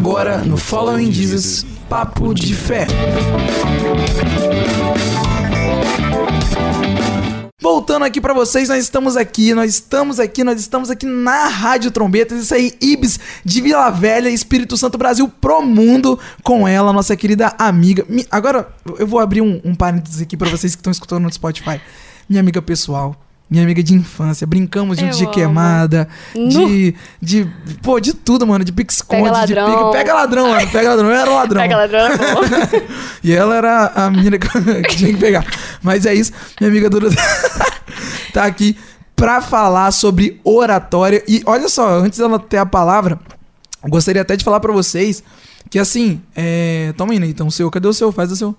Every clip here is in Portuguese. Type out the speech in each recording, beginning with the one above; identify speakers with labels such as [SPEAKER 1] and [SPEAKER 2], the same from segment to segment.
[SPEAKER 1] Agora no Following Jesus, Papo de Fé. Voltando aqui pra vocês, nós estamos aqui, nós estamos aqui, nós estamos aqui na Rádio Trombetas, isso aí, Ibis de Vila Velha, Espírito Santo Brasil pro mundo, com ela, nossa querida amiga. Mi- Agora, eu vou abrir um, um parênteses aqui pra vocês que estão escutando no Spotify. Minha amiga pessoal, minha amiga de infância, brincamos de
[SPEAKER 2] amo.
[SPEAKER 1] queimada, de, de, pô, de tudo, mano, de pique-esconde,
[SPEAKER 2] Pega
[SPEAKER 1] de
[SPEAKER 2] ladrão.
[SPEAKER 1] pique, pega ladrão, mano, pega ladrão, eu era o ladrão.
[SPEAKER 2] Pega ladrão, é.
[SPEAKER 1] E ela era a menina que tinha que pegar. Mas é isso, minha amiga Duda tá aqui pra falar sobre oratória. E olha só, antes dela ter a palavra, gostaria até de falar pra vocês que assim, é... toma aí, Neitão, o seu, cadê o seu? Faz o seu.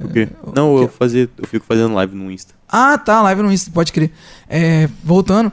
[SPEAKER 3] O quê? Não, eu, fazia, eu fico fazendo live no Insta.
[SPEAKER 1] Ah, tá, live no Insta, pode crer. É, voltando,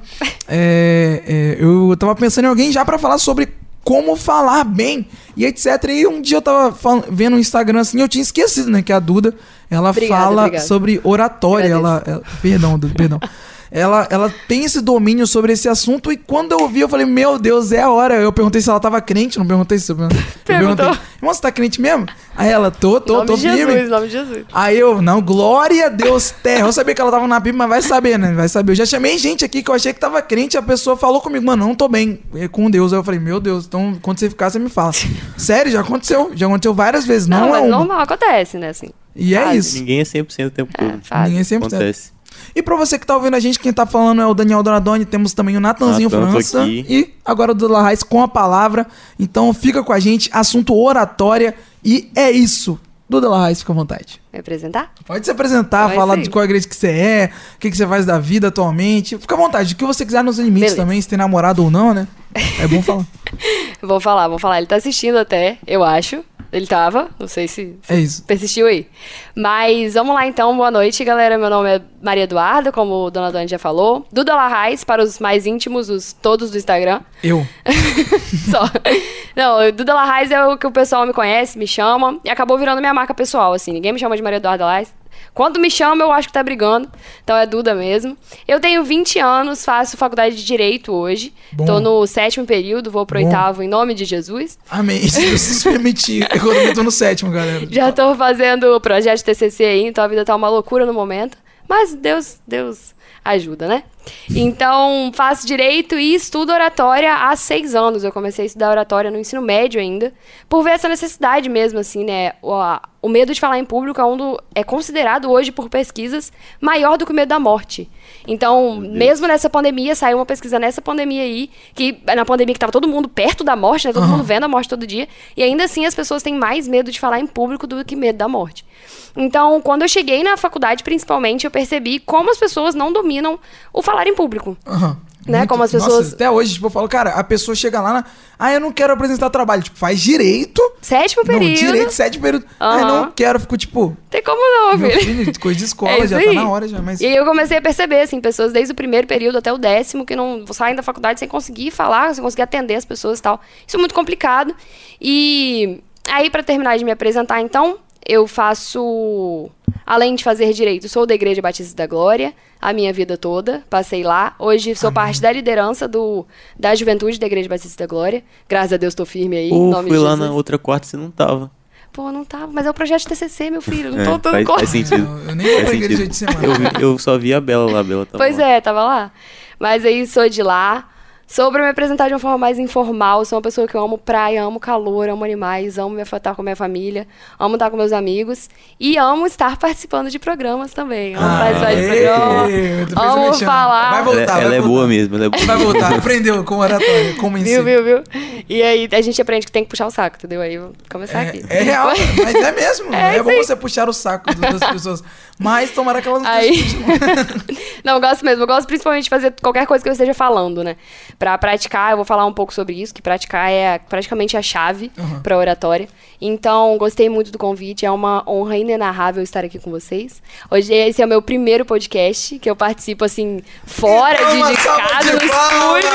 [SPEAKER 1] é, é, eu tava pensando em alguém já pra falar sobre como falar bem e etc. E um dia eu tava vendo no Instagram assim, eu tinha esquecido, né, que a Duda, ela
[SPEAKER 2] Obrigada,
[SPEAKER 1] fala
[SPEAKER 2] obrigada.
[SPEAKER 1] sobre oratória, ela, ela- perdão, Duda, perdão. Ela, ela tem esse domínio sobre esse assunto e quando eu vi, eu falei, meu Deus, é a hora. Eu perguntei se ela tava crente, não perguntei se eu, perguntei, irmão, você tá crente mesmo? Aí ela, tô, tô,
[SPEAKER 2] nome
[SPEAKER 1] tô
[SPEAKER 2] de
[SPEAKER 1] firme.
[SPEAKER 2] Jesus, nome de Jesus.
[SPEAKER 1] Aí eu, não, glória a Deus, terra. Eu sabia que ela tava na Bíblia, mas vai saber, né? Vai saber. Eu já chamei gente aqui que eu achei que tava crente, a pessoa falou comigo, mano, não tô bem é, com Deus. Aí eu falei, meu Deus, então quando você ficar, você me fala. Sério, já aconteceu. Já aconteceu várias vezes. Não,
[SPEAKER 2] Não,
[SPEAKER 1] é
[SPEAKER 2] mas
[SPEAKER 1] uma.
[SPEAKER 2] normal, acontece, né, assim.
[SPEAKER 1] E é
[SPEAKER 2] fase.
[SPEAKER 1] isso.
[SPEAKER 3] Ninguém é 100% o tempo todo.
[SPEAKER 2] É.
[SPEAKER 1] Ninguém sempre sabe.
[SPEAKER 3] Acontece.
[SPEAKER 1] E pra você que tá ouvindo a gente, quem tá falando é o Daniel Donadoni, temos também o Natanzinho
[SPEAKER 3] Natan, tô
[SPEAKER 1] França
[SPEAKER 3] aqui.
[SPEAKER 1] e agora o Dula Raiz com a palavra. Então fica com a gente, assunto oratória e é isso. Duda La Raiz, fica à vontade.
[SPEAKER 2] Me apresentar?
[SPEAKER 1] Pode se apresentar,
[SPEAKER 2] Vai
[SPEAKER 1] falar
[SPEAKER 2] sim.
[SPEAKER 1] de qual igreja que você é, o que, que você faz da vida atualmente. Fica à vontade, o que você quiser nos limites
[SPEAKER 2] Beleza.
[SPEAKER 1] também, se tem namorado ou não, né? É bom falar.
[SPEAKER 2] Vou falar, vou falar. Ele tá assistindo até, eu acho. Ele tava, não sei se
[SPEAKER 1] É isso.
[SPEAKER 2] persistiu aí. Mas vamos lá então, boa noite, galera. Meu nome é Maria Eduarda, como a Dona Dani já falou. Duda Larrais, para os mais íntimos, os todos do Instagram.
[SPEAKER 1] Eu.
[SPEAKER 2] Só. Não, Duda Larrais é o que o pessoal me conhece, me chama. E acabou virando minha marca pessoal, assim. Ninguém me chama de Maria Eduarda Larrais. Quando me chama, eu acho que tá brigando. Então é Duda mesmo. Eu tenho 20 anos, faço faculdade de Direito hoje.
[SPEAKER 1] Bom.
[SPEAKER 2] Tô no sétimo período, vou pro
[SPEAKER 1] Bom.
[SPEAKER 2] oitavo em nome de Jesus.
[SPEAKER 1] Amém. Se Deus se permitir. Eu tô no sétimo, galera.
[SPEAKER 2] Já tô fazendo o projeto TCC aí, então a vida tá uma loucura no momento. Mas Deus, Deus ajuda, né? Então, faço direito e estudo oratória há seis anos. Eu comecei a estudar oratória no ensino médio ainda, por ver essa necessidade mesmo, assim, né? O, a- o medo de falar em público é, um do- é considerado hoje por pesquisas maior do que o medo da morte. Então, mesmo nessa pandemia, saiu uma pesquisa nessa pandemia aí, que na pandemia que tava todo mundo perto da morte, né? Todo mundo vendo a morte todo dia. E ainda assim as pessoas têm mais medo de falar em público do que medo da morte. Então, quando eu cheguei na faculdade, principalmente, eu percebi como as pessoas não dominam o falar em público.
[SPEAKER 1] Aham.
[SPEAKER 2] Né, como as pessoas-
[SPEAKER 1] Nossa, até hoje, tipo, eu falo, cara, a pessoa chega lá na. Ah, eu não quero apresentar trabalho. Tipo, faz direito.
[SPEAKER 2] Sétimo
[SPEAKER 1] Não,
[SPEAKER 2] período.
[SPEAKER 1] direito, sete período. Ah, eu não quero. Fico, tipo,
[SPEAKER 2] Tem como não,
[SPEAKER 1] meu
[SPEAKER 2] filho.
[SPEAKER 1] filho, coisa de escola,
[SPEAKER 2] É
[SPEAKER 1] já tá
[SPEAKER 2] aí.
[SPEAKER 1] na hora já. Mas.
[SPEAKER 2] E aí eu comecei a perceber, assim, pessoas desde o primeiro período até o décimo que não saem da faculdade sem conseguir falar, sem conseguir atender as pessoas e tal. Isso é muito complicado. E aí, pra terminar de me apresentar, então, eu faço. Além de fazer direito, sou da Igreja Batista da Glória a minha vida toda. Passei lá. Hoje sou parte da liderança do, da juventude da Igreja Batista da Glória. Graças a Deus tô firme aí. nome
[SPEAKER 3] fui
[SPEAKER 2] de
[SPEAKER 3] lá na outra quarta e você não tava.
[SPEAKER 2] Pô, não tava. Mas é o projeto de TCC, meu filho. Não
[SPEAKER 3] É,
[SPEAKER 2] tô dando
[SPEAKER 3] faz, faz sentido.
[SPEAKER 1] Eu, eu nem vou pra igreja de semana.
[SPEAKER 3] Eu, vi- eu só vi a Bela lá, a Bela tava
[SPEAKER 2] Pois
[SPEAKER 3] lá.
[SPEAKER 2] é, tava lá. Mas aí sou de lá. Sou pra me apresentar de uma forma mais informal. Sou uma pessoa que eu amo praia, amo calor, amo animais, amo me afetar com a minha família, amo estar com meus amigos e amo estar participando de programas também. Amo participar de
[SPEAKER 1] Aê,
[SPEAKER 2] programa.
[SPEAKER 1] tu fez o
[SPEAKER 2] Amo falar.
[SPEAKER 1] Vai
[SPEAKER 3] Ela,
[SPEAKER 1] voltar,
[SPEAKER 3] ela
[SPEAKER 1] vai
[SPEAKER 3] é
[SPEAKER 1] voltar.
[SPEAKER 3] boa mesmo, ela é boa.
[SPEAKER 1] Vai voltar, aprendeu com oratória, como
[SPEAKER 2] Viu,
[SPEAKER 1] ensino.
[SPEAKER 2] viu, viu? E aí a gente aprende que tem que puxar o saco, entendeu? Aí eu vou começar aqui.
[SPEAKER 1] É, é real, mas é mesmo.
[SPEAKER 2] É
[SPEAKER 1] É, bom você puxar o saco das pessoas. Mas tomara que elas não
[SPEAKER 2] Aí... não, eu gosto mesmo. Eu gosto principalmente de fazer qualquer coisa que eu esteja falando, né? Pra praticar, eu vou falar um pouco sobre isso, que praticar é praticamente a chave
[SPEAKER 1] Uhum.
[SPEAKER 2] pra oratória. Então, gostei muito do convite. É uma honra inenarrável estar aqui com vocês. Hoje esse é o meu primeiro podcast, que eu participo, assim, fora de, de casa, no estúdio.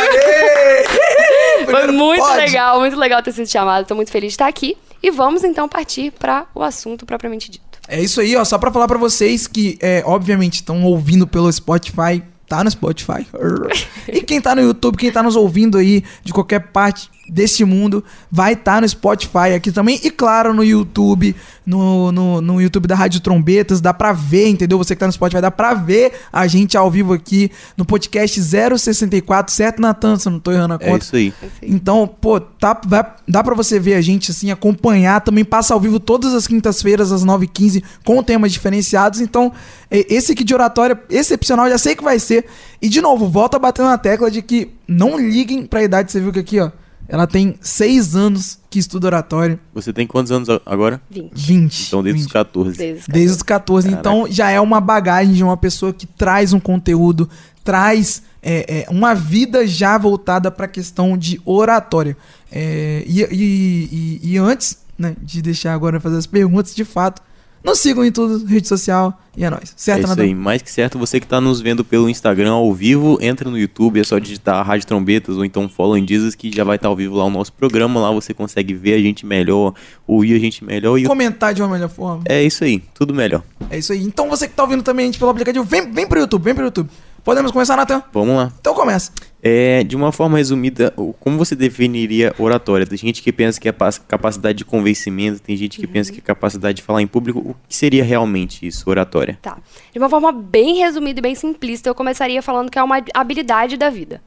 [SPEAKER 2] Foi muito
[SPEAKER 1] pod.
[SPEAKER 2] legal, muito legal ter sido chamado. Tô muito feliz de estar aqui. E vamos, então, partir para o assunto propriamente dito.
[SPEAKER 1] É isso aí, ó. Só pra falar pra vocês que, é, obviamente, estão ouvindo pelo Spotify. Tá no Spotify. e quem tá no YouTube, quem tá nos ouvindo aí de qualquer parte desse mundo, vai estar tá no Spotify aqui também. E claro, no YouTube, no, no, no, YouTube da Rádio Trombetas, dá pra ver, entendeu? Você que tá no Spotify, dá pra ver a gente ao vivo aqui no podcast 064, certo, Natan? Se eu não tô errando a
[SPEAKER 3] é
[SPEAKER 1] conta.
[SPEAKER 3] É isso aí.
[SPEAKER 1] Então, pô, tá, vai, dá pra você ver a gente, assim, acompanhar. Também passa ao vivo todas as quintas-feiras, às 9h15, com temas diferenciados. Então, esse aqui de oratória, excepcional, já sei que vai ser. E, de novo, volta batendo na tecla de que não liguem pra idade. Você viu que aqui, ó, ela tem seis anos que estuda oratório.
[SPEAKER 3] Você tem quantos anos agora?
[SPEAKER 2] 20.
[SPEAKER 1] 20.
[SPEAKER 3] Então desde
[SPEAKER 1] 20.
[SPEAKER 3] os 14.
[SPEAKER 2] Desde os 14.
[SPEAKER 1] Desde os 14. Então já é uma bagagem de uma pessoa que traz um conteúdo, traz é, é, uma vida já voltada para a questão de oratória. É, e, e, e, e antes né, de deixar agora fazer as perguntas, de fato, nos sigam em tudo, rede social e é nóis. Certo,
[SPEAKER 3] é isso aí, mais que certo. Você que está nos vendo pelo Instagram ao vivo, entra no YouTube, é só digitar Rádio Trombetas ou então Follow in Jesus que já vai estar tá ao vivo lá o nosso programa. Lá você consegue ver a gente melhor, ouvir a gente melhor e
[SPEAKER 1] comentar de uma melhor forma.
[SPEAKER 3] É isso aí, tudo melhor.
[SPEAKER 1] É isso aí. Então você que está ouvindo também a gente pelo aplicativo, vem, vem pro YouTube, vem pro YouTube. Podemos começar, Natan?
[SPEAKER 3] Vamos lá.
[SPEAKER 1] Então começa.
[SPEAKER 3] É, de uma forma resumida, como você definiria oratória? Tem gente que pensa que é capacidade de convencimento, tem gente que uhum. pensa que é capacidade de falar em público. O que seria realmente isso, oratória?
[SPEAKER 2] Tá. De uma forma bem resumida e bem simplista, eu começaria falando que é uma habilidade da vida.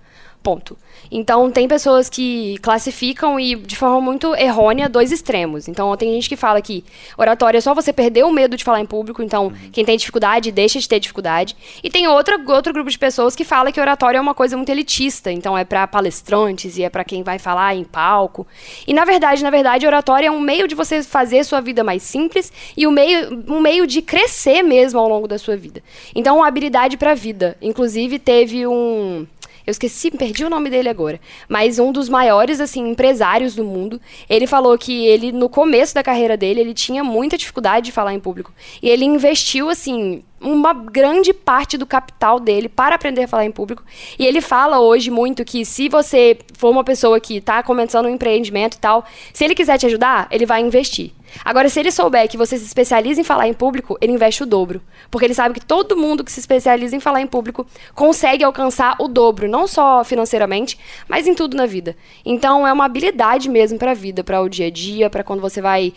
[SPEAKER 2] Ponto. Então, tem pessoas que classificam e, de forma muito errônea, dois extremos. Então, tem gente que fala que oratória é só você perder o medo de falar em público. Então, uhum. quem tem dificuldade, deixa de ter dificuldade. E tem outra, outro grupo de pessoas que fala que oratória é uma coisa muito elitista. Então, é para palestrantes e é para quem vai falar em palco. E, na verdade, na verdade, oratória é um meio de você fazer sua vida mais simples e um meio, um meio de crescer mesmo ao longo da sua vida. Então, uma habilidade para a vida. Inclusive, teve um eu esqueci, perdi o nome dele agora. Mas um dos maiores, assim, empresários do mundo. Ele falou que ele, no começo da carreira dele, ele tinha muita dificuldade de falar em público. E ele investiu, assim, uma grande parte do capital dele para aprender a falar em público. E ele fala hoje muito que se você for uma pessoa que está começando um empreendimento e tal, se ele quiser te ajudar, ele vai investir. Agora, se ele souber que você se especializa em falar em público, ele investe o dobro. Porque ele sabe que todo mundo que se especializa em falar em público consegue alcançar o dobro, não só financeiramente, mas em tudo na vida. Então, é uma habilidade mesmo para a vida, para o dia a dia, para quando você vai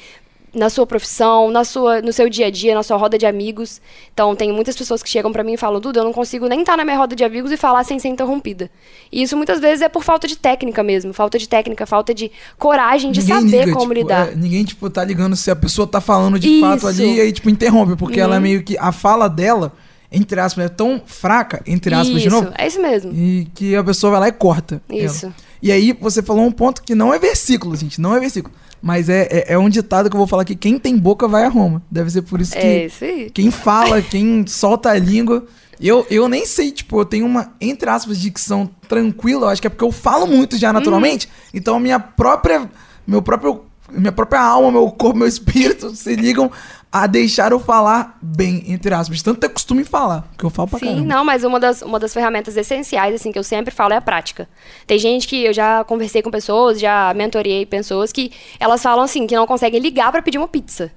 [SPEAKER 2] na sua profissão, na sua, no seu dia a dia, na sua roda de amigos. Então, tem muitas pessoas que chegam para mim e falam: Duda, eu não consigo nem estar tá na minha roda de amigos e falar sem ser interrompida. E isso muitas vezes é por falta de técnica mesmo, falta de técnica, falta de coragem de ninguém saber liga, como
[SPEAKER 1] tipo,
[SPEAKER 2] lidar.
[SPEAKER 1] É, ninguém, tipo, tá ligando se a pessoa tá falando de isso. fato ali e aí, tipo, interrompe, porque uhum. ela é meio que. A fala dela entre aspas, é tão fraca, entre aspas,
[SPEAKER 2] isso,
[SPEAKER 1] de novo.
[SPEAKER 2] É isso mesmo.
[SPEAKER 1] E que a pessoa vai lá e corta.
[SPEAKER 2] Isso. Ela.
[SPEAKER 1] E aí você falou um ponto que não é versículo, gente, não é versículo. Mas é, é, é, um ditado que eu vou falar que quem tem boca vai a Roma. Deve ser por isso que.
[SPEAKER 2] É isso aí.
[SPEAKER 1] Quem fala, quem solta a língua. Eu, eu nem sei, tipo, eu tenho uma, entre aspas, dicção tranquila. Eu acho que é porque eu falo muito já naturalmente. Uhum. Então a minha própria. Meu próprio. Minha própria alma, meu corpo, meu espírito se ligam a deixar eu falar bem, entre aspas. Tanto ter costume falar, porque eu falo pra
[SPEAKER 2] Sim,
[SPEAKER 1] caramba.
[SPEAKER 2] não, mas uma das, uma das ferramentas essenciais, assim, que eu sempre falo é a prática. Tem gente que eu já conversei com pessoas, já mentorei pessoas que elas falam assim, que não conseguem ligar para pedir uma pizza.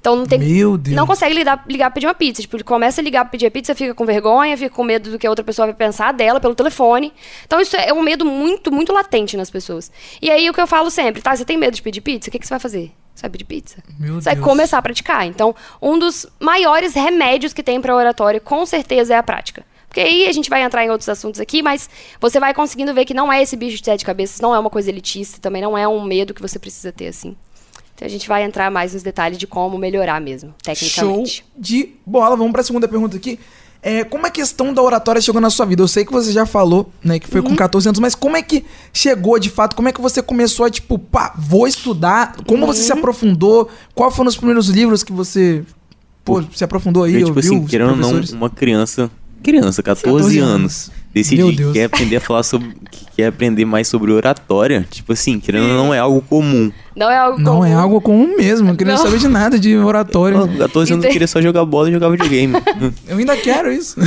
[SPEAKER 2] Então não tem.
[SPEAKER 1] Meu Deus.
[SPEAKER 2] Não consegue ligar, ligar pra pedir uma pizza. Tipo, começa a ligar pra pedir a pizza, fica com vergonha, fica com medo do que a outra pessoa vai pensar dela pelo telefone. Então isso é um medo muito, muito latente nas pessoas. E aí o que eu falo sempre, tá? Você tem medo de pedir pizza? O que, que você vai fazer? Vai pedir pizza?
[SPEAKER 1] Meu
[SPEAKER 2] você Deus. vai começar a praticar. Então, um dos maiores remédios que tem para oratório, com certeza, é a prática. Porque aí a gente vai entrar em outros assuntos aqui, mas você vai conseguindo ver que não é esse bicho de sete cabeças, não é uma coisa elitista, também não é um medo que você precisa ter, assim. Então a gente vai entrar mais nos detalhes de como melhorar mesmo, tecnicamente.
[SPEAKER 1] Show de bola. Vamos para a segunda pergunta aqui. É, como a questão da oratória chegou na sua vida? Eu sei que você já falou, né, que foi uhum. com 14 anos, mas como é que chegou de fato? Como é que você começou a, tipo, pá, vou estudar? Como uhum. você se aprofundou? Qual foram os primeiros livros que você, pô, se aprofundou aí?
[SPEAKER 3] Eu, tipo assim, querendo ou não, uma criança, criança, 14, 14 anos. anos decidir que quer aprender a falar sobre. que quer aprender mais sobre oratória, tipo assim, querendo não é algo comum.
[SPEAKER 2] Não é algo
[SPEAKER 1] comum. Não é algo comum mesmo. Eu queria não. saber de nada de oratória.
[SPEAKER 3] Não, 14 anos eu queria só jogar bola e jogar videogame.
[SPEAKER 1] eu ainda quero isso.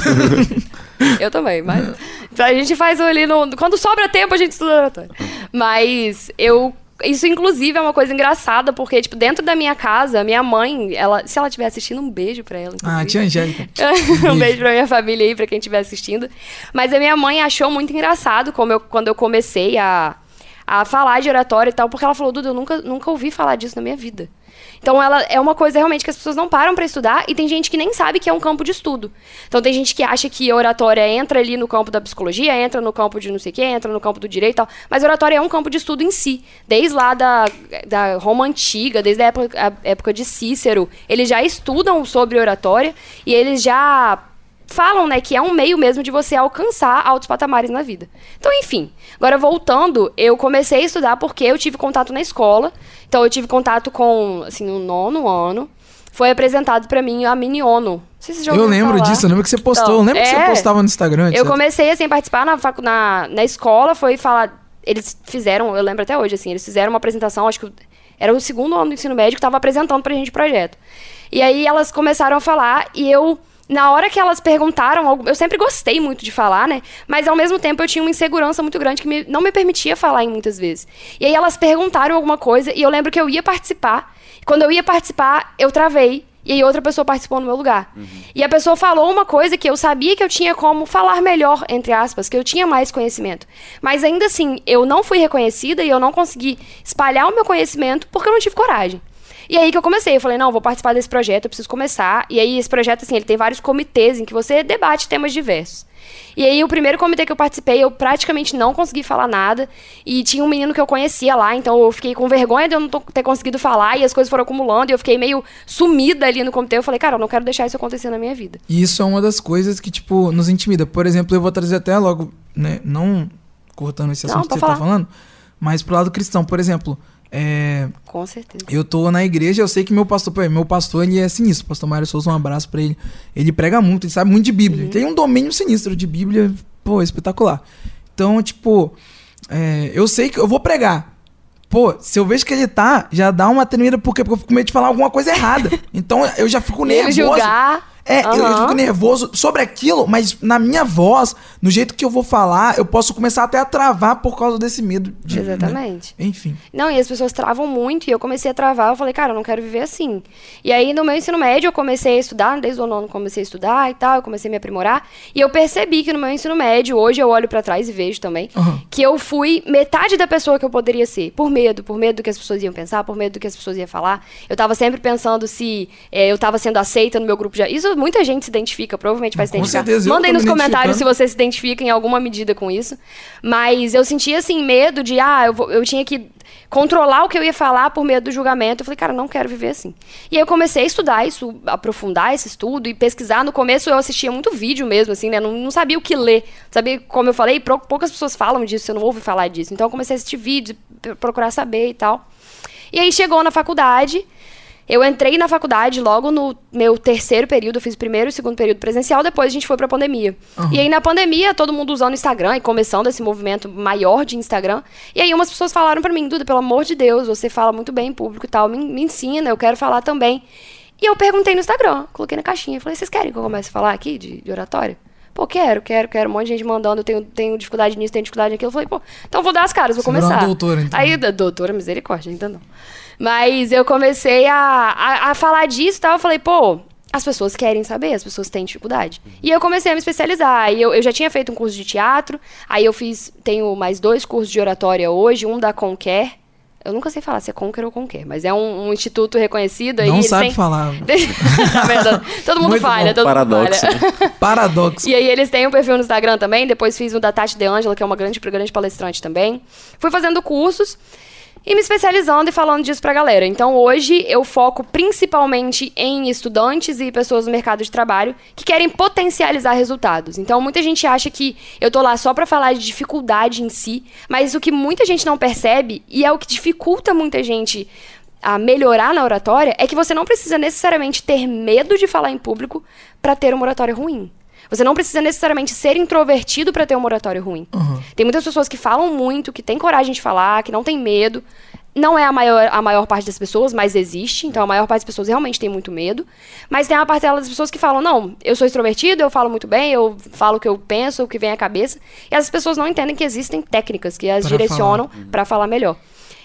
[SPEAKER 2] eu também, mas. A gente faz ali no. Quando sobra tempo, a gente estuda oratória. Mas eu Isso, inclusive, é uma coisa engraçada, porque, tipo, dentro da minha casa, minha mãe, ela, se ela estiver assistindo, um beijo pra ela.
[SPEAKER 1] Ah,
[SPEAKER 2] inclusive.
[SPEAKER 1] tia Angélica.
[SPEAKER 2] um beijo pra minha família aí, pra quem estiver assistindo. Mas a minha mãe achou muito engraçado como eu, quando eu comecei a, a falar de oratória e tal, porque ela falou, Duda, eu nunca, nunca ouvi falar disso na minha vida. Então, ela é uma coisa realmente que as pessoas não param pra estudar e tem gente que nem sabe que é um campo de estudo. Então, tem gente que acha que oratória entra ali no campo da psicologia, entra no campo de não sei o quê, entra no campo do direito e tal. Mas oratória é um campo de estudo em si. Desde lá da, da Roma Antiga, desde a época, a época de Cícero, eles já estudam sobre oratória e eles já falam, né, que é um meio mesmo de você alcançar altos patamares na vida. Então, enfim. Agora, voltando, eu comecei a estudar porque eu tive contato na escola. Então, eu tive contato com, assim, no nono ano. Foi apresentado pra mim a Mini ONU. Não sei se
[SPEAKER 1] Eu lembro
[SPEAKER 2] falar.
[SPEAKER 1] disso, eu lembro que você postou.
[SPEAKER 2] Então,
[SPEAKER 1] eu lembro que você
[SPEAKER 2] é.
[SPEAKER 1] postava no Instagram.
[SPEAKER 2] Eu
[SPEAKER 1] etc.
[SPEAKER 2] comecei, assim, a participar na, na, na escola, foi falar... Eles fizeram, eu lembro até hoje, assim, eles fizeram uma apresentação, acho que era o segundo ano do ensino médio que estava apresentando pra gente o projeto. E aí elas começaram a falar e eu... Na hora que elas perguntaram, eu sempre gostei muito de falar, né? Mas ao mesmo tempo eu tinha uma insegurança muito grande que me- não me permitia falar em muitas vezes. E aí elas perguntaram alguma coisa e eu lembro que eu ia participar. Quando eu ia participar, eu travei. E aí outra pessoa participou no meu lugar. E a pessoa falou uma coisa que eu sabia que eu tinha como falar melhor, entre aspas, que eu tinha mais conhecimento. Mas ainda assim, eu não fui reconhecida e eu não consegui espalhar o meu conhecimento porque eu não tive coragem. E aí que eu comecei, eu falei, não, vou participar desse projeto, eu preciso começar. E aí esse projeto, assim, ele tem vários comitês em que você debate temas diversos. E aí o primeiro comitê que eu participei, eu praticamente não consegui falar nada. E tinha um menino que eu conhecia lá, então eu fiquei com vergonha de eu não ter conseguido falar. E as coisas foram acumulando, e eu fiquei meio sumida ali no comitê. Eu falei, cara, eu não quero deixar isso acontecer na minha vida.
[SPEAKER 1] E isso é uma das coisas que, tipo, nos intimida. Por exemplo, eu vou trazer até logo, né? Não cortando esse
[SPEAKER 2] Não,
[SPEAKER 1] assunto que
[SPEAKER 2] pode
[SPEAKER 1] você tá
[SPEAKER 2] falar.
[SPEAKER 1] falando, mas pro lado cristão, por exemplo, é,
[SPEAKER 2] Com certeza.
[SPEAKER 1] eu tô na igreja, eu sei que meu pastor, meu pastor, ele é sinistro. Pastor Mário Souza, um abraço pra ele. Ele prega muito, ele sabe muito de Bíblia. Ele tem um domínio sinistro de Bíblia, pô, espetacular. Então, tipo, é, eu sei que eu vou pregar. Pô, se eu vejo que ele tá, já dá uma tremida, por quê? Porque eu fico com medo de falar alguma coisa errada. Então eu já fico
[SPEAKER 2] Ele
[SPEAKER 1] nervoso.
[SPEAKER 2] julgar.
[SPEAKER 1] É, eu- eu,
[SPEAKER 2] Aham.
[SPEAKER 1] fico nervoso sobre aquilo, mas na minha voz, no jeito que eu vou falar, eu posso começar até a travar por causa desse medo. De, né?
[SPEAKER 2] Exatamente.
[SPEAKER 1] Enfim.
[SPEAKER 2] Não, e as pessoas travam muito, e eu comecei a travar, eu falei, cara, eu não quero viver assim. E aí, no meu ensino médio, eu comecei a estudar, desde o nono comecei a estudar e tal, eu comecei a me aprimorar, e eu percebi que no meu ensino médio, hoje eu olho pra trás e vejo também,
[SPEAKER 1] Aham.
[SPEAKER 2] que eu fui metade da pessoa que eu poderia ser, por medo, por medo do que as pessoas iam pensar, por medo do que as pessoas iam falar. Eu tava sempre pensando se eh, eu tava sendo aceita no meu grupo de... Isso muita gente se identifica, provavelmente vai se
[SPEAKER 1] Com
[SPEAKER 2] identificar.
[SPEAKER 1] certeza,
[SPEAKER 2] Mandem nos
[SPEAKER 1] me
[SPEAKER 2] comentários se você se identifica em alguma medida com isso. Mas eu sentia, assim, medo de, ah, eu, vou- eu tinha que controlar o que eu ia falar por medo do julgamento. Eu falei, cara, não quero viver assim. E aí eu comecei a estudar isso, aprofundar esse estudo e pesquisar. No começo eu assistia muito vídeo mesmo, assim, né? Não, não sabia o que ler. Sabia, como eu falei, poucas pessoas falam disso, eu não ouvi falar disso. Então eu comecei a assistir vídeos, procurar saber e tal. E aí chegou na faculdade. Eu entrei na faculdade logo no meu terceiro período, eu fiz o primeiro e o segundo período presencial, depois a gente foi pra pandemia. E aí na pandemia, todo mundo usando o Instagram e começando esse movimento maior de Instagram. E aí umas pessoas falaram pra mim, Duda, pelo amor de Deus, você fala muito bem em público e tal, me, me ensina, eu quero falar também. E eu perguntei no Instagram, coloquei na caixinha, falei, vocês querem que eu comece a falar aqui de, de oratória? Pô, quero, quero, quero. Um monte de gente mandando, eu tenho, tenho dificuldade nisso, tenho dificuldade naquilo. Eu falei, pô, então vou dar as caras, vou
[SPEAKER 1] Você uma
[SPEAKER 2] começar.
[SPEAKER 1] doutora, então.
[SPEAKER 2] Aí, doutora, misericórdia, ainda não. Mas eu comecei a, a, a falar disso e tal. Eu falei, pô, as pessoas querem saber, as pessoas têm dificuldade. E eu comecei a me especializar. E eu, eu já tinha feito um curso de teatro, aí eu fiz, tenho mais dois cursos de oratória hoje, um da Conquer. Eu nunca sei falar se é Conquer ou Conquer, mas é um, um instituto reconhecido. aí
[SPEAKER 1] Não
[SPEAKER 2] eles
[SPEAKER 1] sabe
[SPEAKER 2] têm-
[SPEAKER 1] falar.
[SPEAKER 2] Verdade, todo mundo
[SPEAKER 1] Muito
[SPEAKER 2] falha,
[SPEAKER 1] bom.
[SPEAKER 2] todo
[SPEAKER 3] Paradoxo,
[SPEAKER 2] mundo falha.
[SPEAKER 1] Paradoxo.
[SPEAKER 2] E aí eles têm um perfil no Instagram também. Depois fiz o da Tati De Angela, que é uma grande, grande palestrante também. Fui fazendo cursos e me especializando e falando disso pra galera. Então hoje eu foco principalmente em estudantes e pessoas no mercado de trabalho que querem potencializar resultados. Então muita gente acha que eu tô lá só pra falar de dificuldade em si, mas o que muita gente não percebe e é o que dificulta muita gente a melhorar na oratória é que você não precisa necessariamente ter medo de falar em público pra ter uma oratória ruim. Você não precisa necessariamente ser introvertido pra ter uma oratória ruim. Tem muitas pessoas que falam muito, que têm coragem de falar, que não têm medo. Não é a maior, a maior parte das pessoas, mas existe. Então, a maior parte das pessoas realmente tem muito medo. Mas tem uma parcela das pessoas que falam: não, eu sou extrovertido, eu falo muito bem, eu falo o que eu penso, o que vem à cabeça. E essas pessoas não entendem que existem técnicas que as
[SPEAKER 1] Pra
[SPEAKER 2] direcionam pra falar melhor.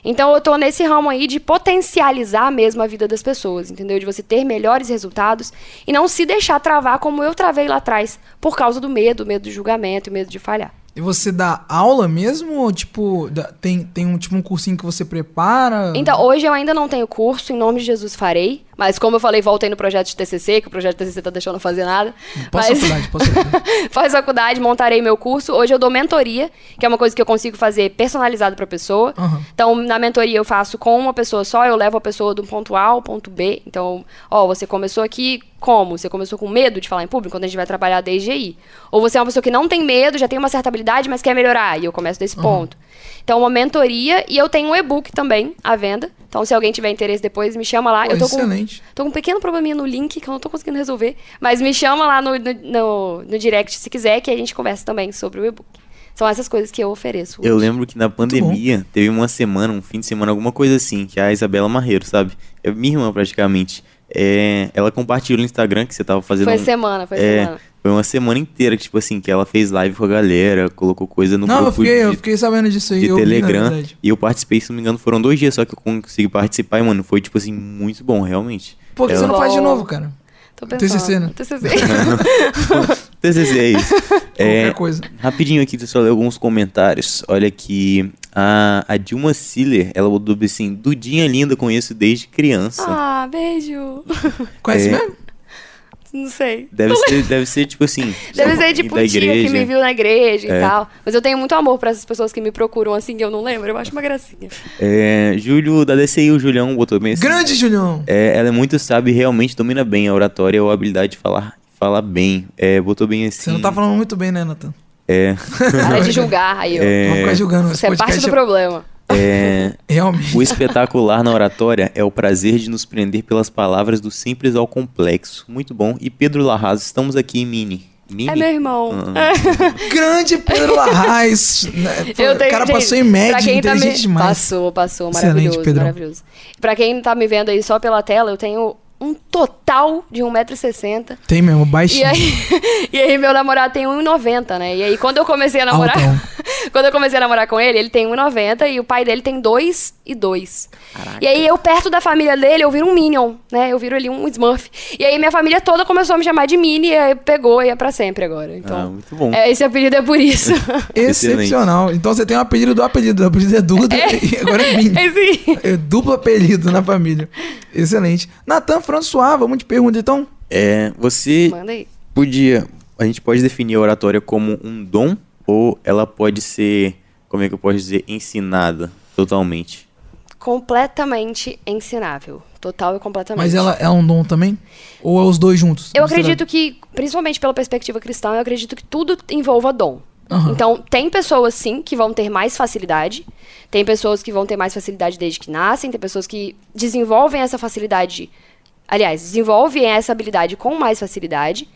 [SPEAKER 2] Então eu tô nesse ramo aí de potencializar mesmo a vida das pessoas, entendeu? De você ter melhores resultados e não se deixar travar como eu travei lá atrás, por causa do medo, medo do julgamento, medo de falhar.
[SPEAKER 1] E você dá aula mesmo? Ou, tipo, tem, tem um, tipo, um cursinho que você prepara?
[SPEAKER 2] Então, hoje eu ainda não tenho curso, em nome de Jesus farei. Mas como eu falei, voltei no projeto de TCC, que o projeto de TCC tá deixando eu fazer nada.
[SPEAKER 1] Posso
[SPEAKER 2] mas...
[SPEAKER 1] faculdade, posso.
[SPEAKER 2] Faz faculdade, montarei meu curso. Hoje eu dou mentoria, que é uma coisa que eu consigo fazer personalizado pra pessoa.
[SPEAKER 1] Aham.
[SPEAKER 2] Então, na mentoria eu faço com uma pessoa só, eu levo a pessoa do ponto A ao ponto B. Então, ó, você começou aqui como? Você começou com medo de falar em público, quando a gente vai trabalhar desde aí. Ou você é uma pessoa que não tem medo, já tem uma certa habilidade, mas quer melhorar. E eu começo desse ponto. Então, uma mentoria e eu tenho um e-book também à venda. Então, se alguém tiver interesse depois, me chama lá.
[SPEAKER 1] Pô,
[SPEAKER 2] eu tô com,
[SPEAKER 1] excelente.
[SPEAKER 2] tô com um pequeno probleminha no link que eu não tô conseguindo resolver. Mas me chama lá no, no, no- no direct se quiser, que a gente conversa também sobre o e-book. São essas coisas que eu ofereço.
[SPEAKER 3] Eu
[SPEAKER 2] hoje.
[SPEAKER 3] lembro que na pandemia teve uma semana, um fim de semana, alguma coisa assim, que a Isabela Marreiro, sabe? É minha irmã praticamente. É, ela compartilhou no Instagram que você tava fazendo.
[SPEAKER 2] Foi
[SPEAKER 3] um-
[SPEAKER 2] semana, foi
[SPEAKER 3] é,
[SPEAKER 2] semana.
[SPEAKER 3] Foi uma semana inteira, que, tipo assim, que ela fez live com a galera, colocou coisa no
[SPEAKER 1] Não, eu
[SPEAKER 3] grupo
[SPEAKER 1] fiquei, eu fiquei sabendo disso aí.
[SPEAKER 3] de
[SPEAKER 1] eu vi, na
[SPEAKER 3] Telegram.
[SPEAKER 1] verdade.
[SPEAKER 3] e eu participei, se não me engano, foram dois dias só que eu consegui participar e, mano, foi, tipo assim, muito bom, realmente.
[SPEAKER 1] Por que
[SPEAKER 3] Ela-
[SPEAKER 1] você não faz de novo, cara?
[SPEAKER 2] Tô pensando.
[SPEAKER 1] TCC, né?
[SPEAKER 2] TCC.
[SPEAKER 3] TCC é isso. É,
[SPEAKER 1] Qualquer coisa.
[SPEAKER 3] Rapidinho aqui, deixa eu só ler alguns comentários. Olha aqui, a, a Dilma Siller, ela botou assim, Dudinha linda, conheço desde criança.
[SPEAKER 2] ah, beijo.
[SPEAKER 1] Conhece
[SPEAKER 3] É.
[SPEAKER 1] mesmo?
[SPEAKER 2] Não sei.
[SPEAKER 3] Deve ser, deve ser, tipo assim...
[SPEAKER 2] Deve ser tipo
[SPEAKER 3] da
[SPEAKER 2] tia que
[SPEAKER 3] igreja.
[SPEAKER 2] me viu na igreja
[SPEAKER 3] É.
[SPEAKER 2] e tal. Mas eu tenho muito amor pra essas pessoas que me procuram assim que eu não lembro. Eu acho uma gracinha.
[SPEAKER 3] É, Júlio, da DCI, o Julião botou bem assim.
[SPEAKER 1] Grande, Julião!
[SPEAKER 3] É, ela é muito sábia e realmente domina bem a oratória ou a habilidade de falar, falar bem. É, botou bem assim...
[SPEAKER 1] Você não tá falando muito bem, né, Nathan?
[SPEAKER 3] É,
[SPEAKER 2] Para de julgar, aí eu.
[SPEAKER 1] Vamos ficar julgando.
[SPEAKER 2] Você é parte do problema.
[SPEAKER 3] é,
[SPEAKER 1] Realmente.
[SPEAKER 3] O espetacular na oratória é o prazer de nos prender pelas palavras do simples ao complexo. Muito bom. E Pedro Larraz, estamos aqui em Mini. Mini?
[SPEAKER 2] É meu irmão.
[SPEAKER 1] Grande Pedro Larraz. né?
[SPEAKER 2] Tenho,
[SPEAKER 1] o cara
[SPEAKER 2] gente,
[SPEAKER 1] passou em média,
[SPEAKER 2] tá
[SPEAKER 1] inteligente
[SPEAKER 2] me...
[SPEAKER 1] demais.
[SPEAKER 2] Passou, passou.
[SPEAKER 1] Excelente,
[SPEAKER 2] Maravilhoso,
[SPEAKER 1] Pedrão.
[SPEAKER 2] maravilhoso. Pra quem tá me vendo aí só pela tela, eu tenho um total de 1,60m.
[SPEAKER 1] Tem mesmo,
[SPEAKER 2] E
[SPEAKER 1] baixinho.
[SPEAKER 2] aí, e aí meu namorado tem 1,90, né? E aí quando eu comecei a namorar,
[SPEAKER 1] Altão.
[SPEAKER 2] quando eu comecei a namorar com ele, ele tem 1,90 e o pai dele tem 2 e 2. E aí eu perto da família dele, eu viro um Minion, né? Eu viro ali um Smurf. E aí minha família toda começou a me chamar de Mini e aí pegou e é pra sempre agora.
[SPEAKER 3] Ah,
[SPEAKER 2] Então,
[SPEAKER 3] muito bom.
[SPEAKER 2] é, esse apelido é por isso.
[SPEAKER 1] Excepcional. Então você tem um apelido do apelido. O apelido é Duda e agora é Mini.
[SPEAKER 2] É sim.
[SPEAKER 1] É duplo apelido na família. Excelente. Nathan François, vamos te perguntar então?
[SPEAKER 3] É, você
[SPEAKER 2] Manda aí.
[SPEAKER 3] podia. A gente pode definir a oratória como um dom ou ela pode ser, como é que eu posso dizer, ensinada totalmente?
[SPEAKER 2] Completamente ensinável. Total e completamente.
[SPEAKER 1] Mas ela é um dom também? Ou é os dois juntos?
[SPEAKER 2] Eu acredito que, principalmente pela perspectiva cristã, eu acredito que tudo envolva dom.
[SPEAKER 1] Aham.
[SPEAKER 2] Então, tem pessoas, sim, que vão ter mais facilidade. Tem pessoas que vão ter mais facilidade desde que nascem. Tem pessoas que desenvolvem essa facilidade. Aliás, desenvolvem essa habilidade com mais facilidade.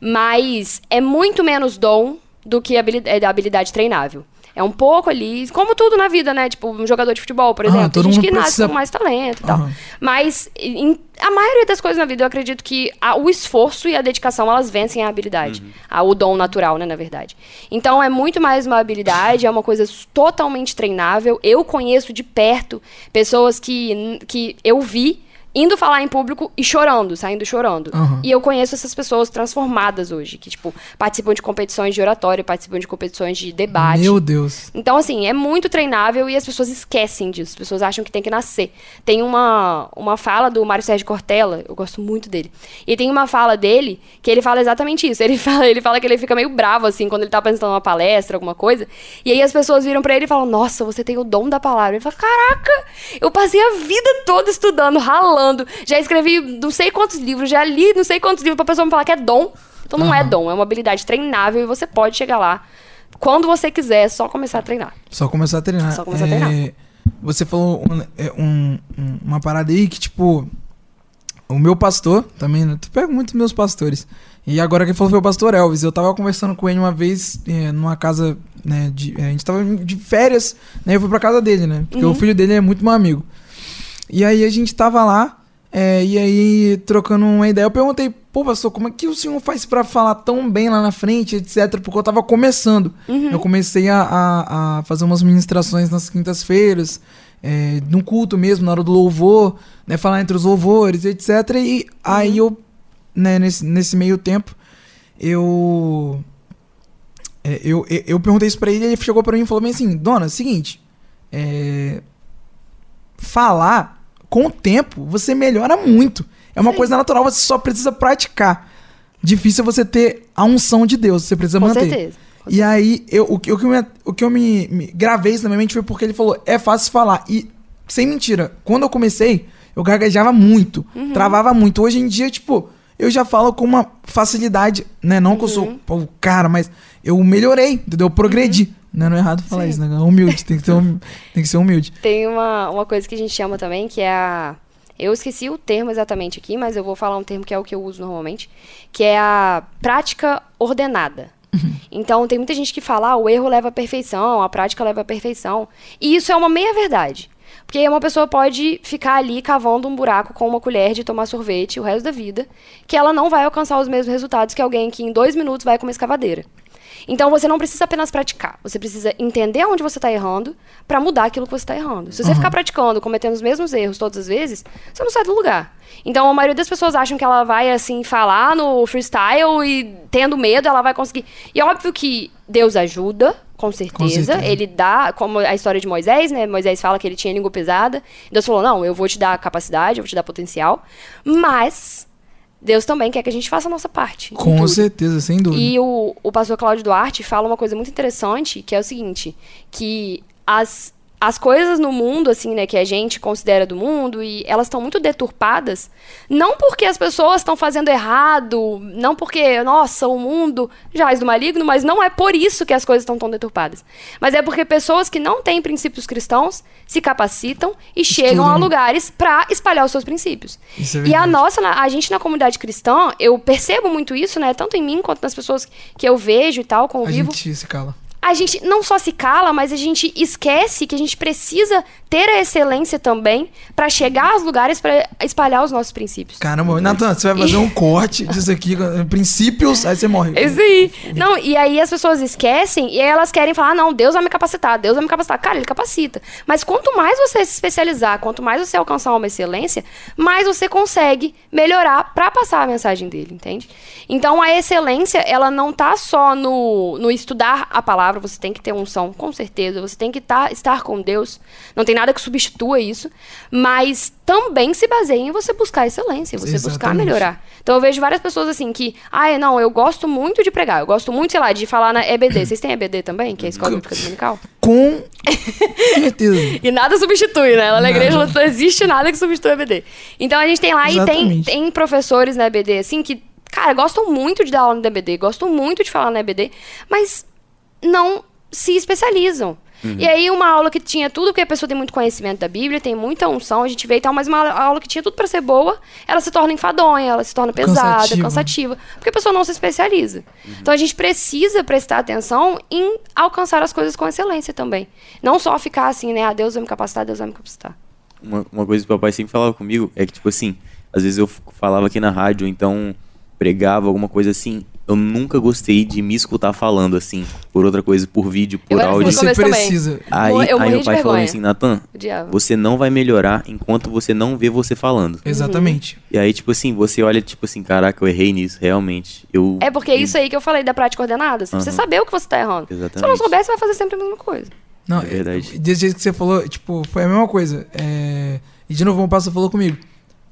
[SPEAKER 2] Mas é muito menos dom do que habili- é, da habilidade treinável. É um pouco ali, como tudo na vida, né? Tipo, um jogador de futebol, por
[SPEAKER 1] Ah,
[SPEAKER 2] exemplo.
[SPEAKER 1] todo
[SPEAKER 2] Tem gente
[SPEAKER 1] mundo
[SPEAKER 2] que nasce
[SPEAKER 1] precisa-
[SPEAKER 2] com mais talento e tal.
[SPEAKER 1] Aham.
[SPEAKER 2] Mas em- a maioria das coisas na vida, eu acredito que a- o esforço e a dedicação, elas vencem a habilidade. A- o dom natural, né, na verdade. Então, é muito mais uma habilidade, é uma coisa totalmente treinável. Eu conheço de perto pessoas que, que eu vi indo falar em público e chorando, saindo chorando.
[SPEAKER 1] Aham.
[SPEAKER 2] E eu conheço essas pessoas transformadas hoje, que, tipo, participam de competições de oratória, participam de competições de debate.
[SPEAKER 1] Meu Deus.
[SPEAKER 2] Então, assim, é muito treinável e as pessoas esquecem disso. As pessoas acham que tem que nascer. Tem uma, uma fala do Mário Sérgio Cortella, eu gosto muito dele. E tem uma fala dele que ele fala exatamente isso. Ele fala, ele fala que ele fica meio bravo, assim, quando ele tá apresentando uma palestra, alguma coisa. E aí as pessoas viram pra ele e falam: Nossa, você tem o dom da palavra. Ele fala: Caraca, eu passei a vida toda estudando, ralando. Já escrevi não sei quantos livros, já li não sei quantos livros pra pessoa me falar que é dom. Então não é
[SPEAKER 1] Aham.
[SPEAKER 2] dom, é uma habilidade treinável e você pode chegar lá. Quando você quiser, é só começar a treinar.
[SPEAKER 1] Só começar a treinar.
[SPEAKER 2] Só começar a
[SPEAKER 1] É,
[SPEAKER 2] treinar.
[SPEAKER 1] Você falou um- é, um- um- uma parada aí que, tipo, o meu pastor também, né? Tu pega muito meus pastores. E agora quem falou foi o pastor Elvis. Eu tava conversando com ele uma vez é, numa casa, né? De, é, a gente tava de férias, né? Eu fui pra casa dele, né? Porque
[SPEAKER 2] Uhum.
[SPEAKER 1] o filho dele é muito meu amigo. E aí a gente tava lá, é, e aí trocando uma ideia, eu perguntei, pô, pastor, como é que o senhor faz pra falar tão bem lá na frente, etc? Porque eu tava começando. Eu comecei a, a, a fazer umas ministrações nas quintas-feiras, é, no culto mesmo, na hora do louvor, né? Falar entre os louvores, etc. E aí eu, né, nesse, nesse meio tempo, eu. é, eu, eu, eu perguntei isso pra ele e ele chegou pra mim e falou bem assim: Dona, é seguinte. É, falar, com o tempo, você melhora muito. É uma
[SPEAKER 2] Sim.
[SPEAKER 1] coisa natural, você só precisa praticar. Difícil é você ter a unção de Deus, você precisa
[SPEAKER 2] Com
[SPEAKER 1] manter.
[SPEAKER 2] certeza. Com
[SPEAKER 1] E aí, eu, o, que- o que eu, me, o que eu me, me gravei isso na minha mente foi porque ele falou: é fácil falar. E, sem mentira, quando eu comecei, eu gaguejava muito,
[SPEAKER 2] Uhum.
[SPEAKER 1] travava muito. Hoje em dia, tipo, eu já falo com uma facilidade, né? Não que eu
[SPEAKER 2] Uhum.
[SPEAKER 1] sou o cara, mas eu melhorei, entendeu? Eu progredi. Né? Não é errado falar
[SPEAKER 2] Sim.
[SPEAKER 1] isso, né? Humilde, tem que, ser hum- tem que ser humilde.
[SPEAKER 2] Tem uma, uma coisa que a gente chama também, que é a. Eu esqueci o termo exatamente aqui, mas eu vou falar um termo que é o que eu uso normalmente, que é a prática ordenada. Então, tem muita gente que fala, ah, o erro leva à perfeição, a prática leva à perfeição. E isso é uma meia-verdade. Porque uma pessoa pode ficar ali cavando um buraco com uma colher de tomar sorvete o resto da vida, que ela não vai alcançar os mesmos resultados que alguém que em dois minutos vai com uma escavadeira. Então você não precisa apenas praticar, você precisa entender onde você está errando para mudar aquilo que você está errando. Se você ficar praticando, cometendo os mesmos erros todas as vezes, você não sai do lugar. Então a maioria das pessoas acham que ela vai assim falar no freestyle e tendo medo ela vai conseguir. E é óbvio que Deus ajuda, com certeza.
[SPEAKER 1] certeza.
[SPEAKER 2] Ele dá, como a história de Moisés, né? Moisés fala que ele tinha língua pesada. Deus falou: "Não, eu vou te dar capacidade, eu vou te dar potencial". Mas Deus também quer que a gente faça a nossa parte.
[SPEAKER 1] Com certeza, sem dúvida.
[SPEAKER 2] E o, o pastor Cláudio Duarte fala uma coisa muito interessante, que é o seguinte, que as, as coisas no mundo, assim, né, que a gente considera do mundo, e elas estão muito deturpadas, não porque as pessoas estão fazendo errado, não porque, nossa, o mundo jaz do maligno, mas não é por isso que as coisas estão tão deturpadas. Mas é porque pessoas que não têm princípios cristãos se capacitam e chegam a
[SPEAKER 1] Estudam.
[SPEAKER 2] lugares para espalhar os seus princípios.
[SPEAKER 1] É
[SPEAKER 2] e a nossa, a gente na comunidade cristã, eu percebo muito isso, né? Tanto em mim quanto nas pessoas que eu vejo e tal,
[SPEAKER 1] A
[SPEAKER 2] convivo.
[SPEAKER 1] gente se cala.
[SPEAKER 2] A gente não só se cala, mas a gente esquece que a gente precisa ter a excelência também para chegar aos lugares para espalhar os nossos princípios.
[SPEAKER 1] Caramba, Natan, você vai fazer um corte disso aqui, princípios, aí você morre.
[SPEAKER 2] Aí. Não, e aí as pessoas esquecem e aí elas querem falar: não, Deus vai me capacitar, Deus vai me capacitar. Cara, ele capacita. Mas quanto mais você se especializar, quanto mais você alcançar uma excelência, mais você consegue melhorar para passar a mensagem dele, entende? Então a excelência, ela não tá só no, no estudar a palavra, você tem que ter unção, com certeza, você tem que tá, estar com Deus. Não tem nada que substitua isso, mas também se baseia em você buscar excelência, você buscar
[SPEAKER 1] Exatamente.
[SPEAKER 2] melhorar. Então eu vejo várias pessoas assim que, ah, não, eu gosto muito de pregar, eu gosto muito, sei lá, de falar na EBD. Vocês têm EBD também, que é a Escola Bíblica Dominical?
[SPEAKER 1] Com certeza.
[SPEAKER 2] E nada substitui, né? Lá na igreja não existe nada que substitua EBD. Então a gente tem lá e tem,
[SPEAKER 1] Exatamente.
[SPEAKER 2] tem professores na EBD, assim, que, cara, gostam muito de dar aula no EBD, gostam muito de falar na EBD, mas não se especializam. E aí, uma aula que tinha tudo, porque a pessoa tem muito conhecimento da Bíblia, tem muita unção, a gente vê e tal, mas uma aula que tinha tudo pra ser boa, ela se torna enfadonha, ela se torna pesada,
[SPEAKER 1] Cansativa.
[SPEAKER 2] cansativa, porque a pessoa não se especializa. Então a gente precisa prestar atenção em alcançar as coisas com excelência também. Não só ficar assim, né? Ah, Deus vai me capacitar, Deus vai me capacitar.
[SPEAKER 3] Uma, uma coisa que o papai sempre falava comigo é que, tipo assim, às vezes eu falava aqui na rádio, então pregava alguma coisa assim. Eu nunca gostei de me escutar falando assim, por outra coisa, por vídeo, por
[SPEAKER 2] Eu assim
[SPEAKER 3] áudio.
[SPEAKER 1] Você precisa.
[SPEAKER 3] Aí,
[SPEAKER 2] Eu
[SPEAKER 3] aí meu pai falou assim, Natan, você não vai melhorar enquanto você não vê você falando.
[SPEAKER 1] Exatamente.
[SPEAKER 3] E aí, tipo assim, você olha, tipo assim, caraca, eu errei nisso, realmente. Eu,
[SPEAKER 2] É porque é isso aí que eu falei da prática ordenada. Você precisa
[SPEAKER 3] Aham.
[SPEAKER 2] saber o que você tá errando. Se eu não
[SPEAKER 3] Exatamente.
[SPEAKER 2] souber, você vai fazer sempre a mesma coisa.
[SPEAKER 1] Não,
[SPEAKER 3] É verdade.
[SPEAKER 1] Jeito que você falou, tipo, foi a mesma coisa. É, E de novo, o pastor falou comigo.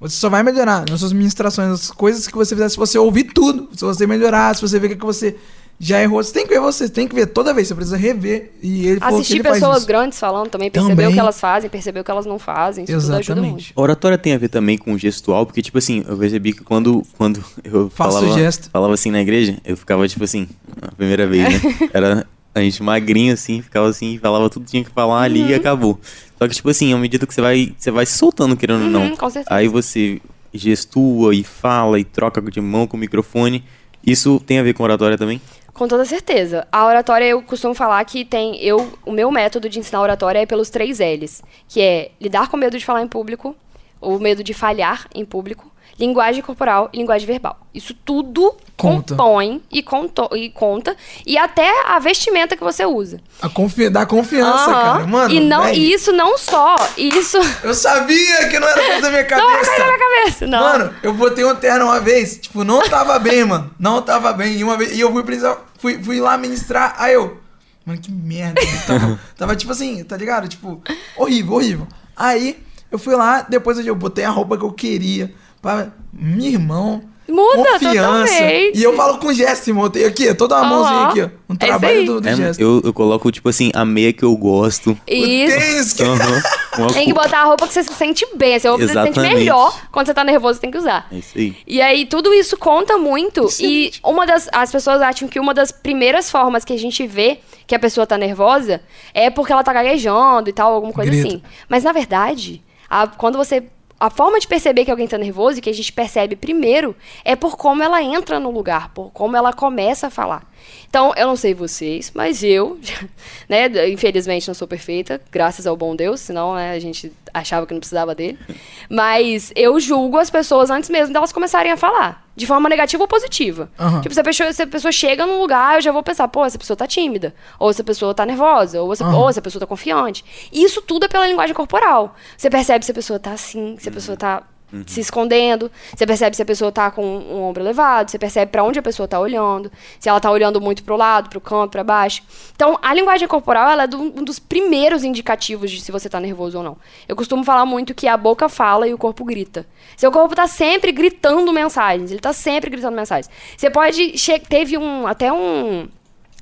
[SPEAKER 1] Você só vai melhorar nas suas ministrações, nas coisas que você fizer, se você ouvir tudo, se você melhorar, se você ver o que você já errou, você tem que ver você, tem que ver toda vez, você precisa rever. E ele falou que
[SPEAKER 2] Assistir pessoas
[SPEAKER 1] isso.
[SPEAKER 2] grandes falando também, perceber
[SPEAKER 1] Também.
[SPEAKER 2] o que elas fazem, perceber o que elas não fazem. Isso tudo ajuda muito.
[SPEAKER 1] Exatamente.
[SPEAKER 3] Oratória tem a ver também com o gestual, porque, tipo assim, eu percebi que quando, quando eu
[SPEAKER 1] Faço
[SPEAKER 3] falava,
[SPEAKER 1] gesto.
[SPEAKER 3] falava assim na igreja, eu ficava, tipo assim, a primeira vez, né? Era a gente magrinho, assim, ficava assim, falava tudo que tinha que falar ali
[SPEAKER 2] Uhum.
[SPEAKER 3] e acabou. Só que, tipo assim, à medida que você vai, você vai se soltando, querendo ou não.
[SPEAKER 2] Uhum, com certeza.
[SPEAKER 3] Aí você gestua e fala e troca de mão com o microfone. Isso tem a ver com oratória também?
[SPEAKER 2] Com toda certeza. A oratória, eu costumo falar que tem. Eu, o meu método de ensinar oratória é pelos três L's, que é lidar com medo de falar em público, o medo de falhar em público, linguagem corporal e linguagem verbal. Isso tudo
[SPEAKER 1] Conta.
[SPEAKER 2] compõe e, conto- e conta, e até a vestimenta que você usa.
[SPEAKER 1] A confi dá confiança, cara. Mano,
[SPEAKER 2] e, não,
[SPEAKER 1] véi,
[SPEAKER 2] e isso não só, isso
[SPEAKER 1] eu sabia que não era coisa da minha
[SPEAKER 2] não vai
[SPEAKER 1] cabeça.
[SPEAKER 2] cair na minha cabeça, não.
[SPEAKER 1] Mano, eu botei um terno uma vez, tipo, não tava bem, mano. Não tava bem. E uma vez, e eu fui precisar, fui, fui lá ministrar, aí eu, mano, que merda. Tava, tava tipo assim, tá ligado? Tipo, horrível, horrível. Aí eu fui lá, depois eu botei a roupa que eu queria. Pra, meu irmão.
[SPEAKER 2] Muda
[SPEAKER 1] confiança.
[SPEAKER 2] totalmente.
[SPEAKER 1] E eu falo com o Jesse, montei aqui, toda uma
[SPEAKER 2] Aham.
[SPEAKER 1] mãozinha aqui, ó. Um trabalho do, do
[SPEAKER 3] É,
[SPEAKER 1] Jesse.
[SPEAKER 3] eu, eu coloco, tipo assim, a meia que eu gosto.
[SPEAKER 2] Isso.
[SPEAKER 3] Uma
[SPEAKER 2] Tem que botar a roupa que você se sente bem. Assim, a roupa que você se sente
[SPEAKER 3] Exatamente.
[SPEAKER 2] melhor quando você tá nervoso, você tem que usar.
[SPEAKER 3] É isso aí.
[SPEAKER 2] E aí, tudo isso conta muito. E uma das. As pessoas acham que uma das primeiras formas que a gente vê que a pessoa tá nervosa é porque ela tá gaguejando e tal, alguma coisa
[SPEAKER 1] Grito.
[SPEAKER 2] assim. Mas na verdade, a- quando você. A forma de perceber que alguém tá nervoso e que a gente percebe primeiro é por como ela entra no lugar, por como ela começa a falar. Então, eu não sei vocês, mas eu, né, infelizmente não sou perfeita, graças ao bom Deus, senão né, a gente achava que não precisava dele. Mas eu julgo as pessoas antes mesmo delas começarem a falar, de forma negativa ou positiva.
[SPEAKER 1] Aham.
[SPEAKER 2] Tipo, se a, pessoa, se a pessoa chega num lugar, eu já vou pensar, pô, essa pessoa tá tímida, ou essa pessoa tá nervosa, ou essa,
[SPEAKER 1] Aham.
[SPEAKER 2] ou essa pessoa tá confiante. E isso tudo é pela linguagem corporal. Você percebe se a pessoa tá assim, se a pessoa tá se escondendo, você percebe se a pessoa tá com um ombro elevado, você percebe pra onde a pessoa tá olhando, se ela tá olhando muito pro lado, pro canto, pra baixo. Então, a linguagem corporal, ela é do- um dos primeiros indicativos de se você tá nervoso ou não. Eu costumo falar muito que a boca fala e o corpo grita. Seu corpo tá sempre gritando mensagens, ele tá sempre gritando mensagens. Você pode teve um até um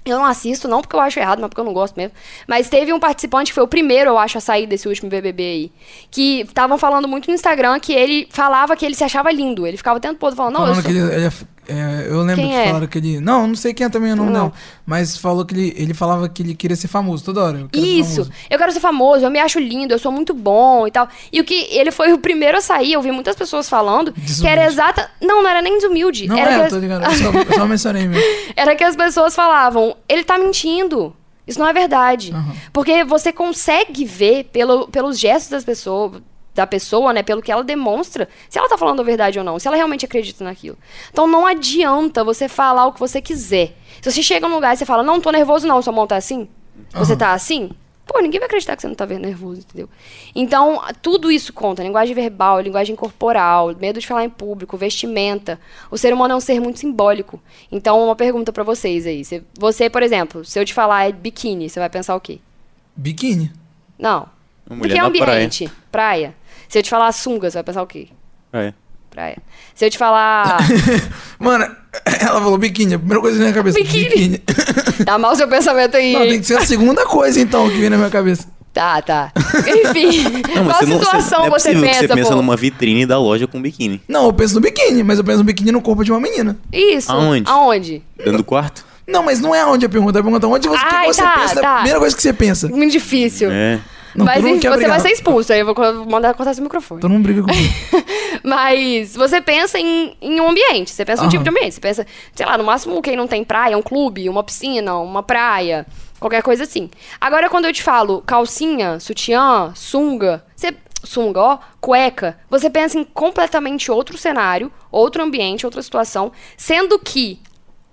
[SPEAKER 2] eu não assisto, não porque eu acho errado, mas porque eu não gosto mesmo. Mas teve um participante que foi o primeiro, eu acho, a sair desse último BBB aí. Que estavam falando muito no Instagram que ele falava que ele se achava lindo. Ele ficava o tempo todo falando, não, eu
[SPEAKER 1] Falando
[SPEAKER 2] sou...
[SPEAKER 1] que ele, ele é é, eu lembro
[SPEAKER 2] Quem
[SPEAKER 1] que
[SPEAKER 2] é?
[SPEAKER 1] falaram que ele. Não, não sei quem é também o nome, não.
[SPEAKER 2] Não.
[SPEAKER 1] Mas falou que ele, ele falava que ele queria ser famoso toda hora. eu quero ser
[SPEAKER 2] Isso,
[SPEAKER 1] famoso.
[SPEAKER 2] eu quero ser famoso, eu me acho lindo, eu sou muito bom e tal. E o que ele foi o primeiro a sair, eu vi muitas pessoas falando que
[SPEAKER 1] Desumilde.
[SPEAKER 2] era exata. Não, não era nem desumilde.
[SPEAKER 1] Não
[SPEAKER 2] era
[SPEAKER 1] é,
[SPEAKER 2] que
[SPEAKER 1] tô ligado. Eu só, eu só mencionei mesmo.
[SPEAKER 2] era que as pessoas falavam, ele tá mentindo. Isso não é verdade.
[SPEAKER 1] Aham.
[SPEAKER 2] Porque você consegue ver pelo, pelos gestos das pessoas, da pessoa, né, pelo que ela demonstra, se ela tá falando a verdade ou não, se ela realmente acredita naquilo. Então não adianta você falar o que você quiser. Se você chega num lugar e você fala, não, tô nervoso não, sua mão tá assim, você
[SPEAKER 1] Aham.
[SPEAKER 2] tá assim, pô, ninguém vai acreditar que você não tá vendo nervoso, entendeu? Então, tudo isso conta, linguagem verbal, linguagem corporal, medo de falar em público, vestimenta. O ser humano é um ser muito simbólico. Então, uma pergunta pra vocês aí. Você, você, por exemplo, se eu te falar é biquíni, você vai pensar o quê?
[SPEAKER 1] Biquíni.
[SPEAKER 2] Não.
[SPEAKER 3] Uma
[SPEAKER 2] Porque
[SPEAKER 3] mulher
[SPEAKER 2] é
[SPEAKER 3] na praia.
[SPEAKER 2] ambiente. Praia. Se eu te falar sunga, você vai pensar o quê?
[SPEAKER 3] Praia.
[SPEAKER 2] Praia. Se eu te falar.
[SPEAKER 1] Mano, ela falou biquíni. A primeira coisa na minha cabeça.
[SPEAKER 2] Biquíni. Dá mal seu pensamento aí.
[SPEAKER 1] Não, tem que ser a segunda coisa então que vem na minha cabeça.
[SPEAKER 2] Tá, tá. Enfim.
[SPEAKER 3] Não, mas
[SPEAKER 2] qual
[SPEAKER 3] você não,
[SPEAKER 2] situação
[SPEAKER 3] não é
[SPEAKER 2] você pensa,
[SPEAKER 3] que você pensa
[SPEAKER 2] pô?
[SPEAKER 3] numa vitrine da loja com biquíni.
[SPEAKER 1] Não, eu penso no biquíni, mas eu penso no biquíni no corpo de uma menina.
[SPEAKER 2] Isso.
[SPEAKER 3] Aonde?
[SPEAKER 2] Aonde?
[SPEAKER 3] Dentro do quarto?
[SPEAKER 1] Não, mas não é onde a pergunta. A pergunta é onde você, o que
[SPEAKER 2] Ai,
[SPEAKER 1] você
[SPEAKER 2] tá,
[SPEAKER 1] pensa.
[SPEAKER 2] tá.
[SPEAKER 1] A primeira coisa que você pensa.
[SPEAKER 2] Muito difícil.
[SPEAKER 3] É.
[SPEAKER 1] Não,
[SPEAKER 2] Mas enfim, você vai ser expulso, aí eu vou mandar cortar seu microfone.
[SPEAKER 1] Todo mundo briga comigo.
[SPEAKER 2] Mas você pensa em, em um ambiente, você pensa em um tipo de ambiente. Você pensa, sei lá, no máximo quem não tem praia, um clube, uma piscina, uma praia, qualquer coisa assim. Agora, quando eu te falo calcinha, sutiã, sunga, você. Sunga, ó, cueca, você pensa em completamente outro cenário, outro ambiente, outra situação, sendo que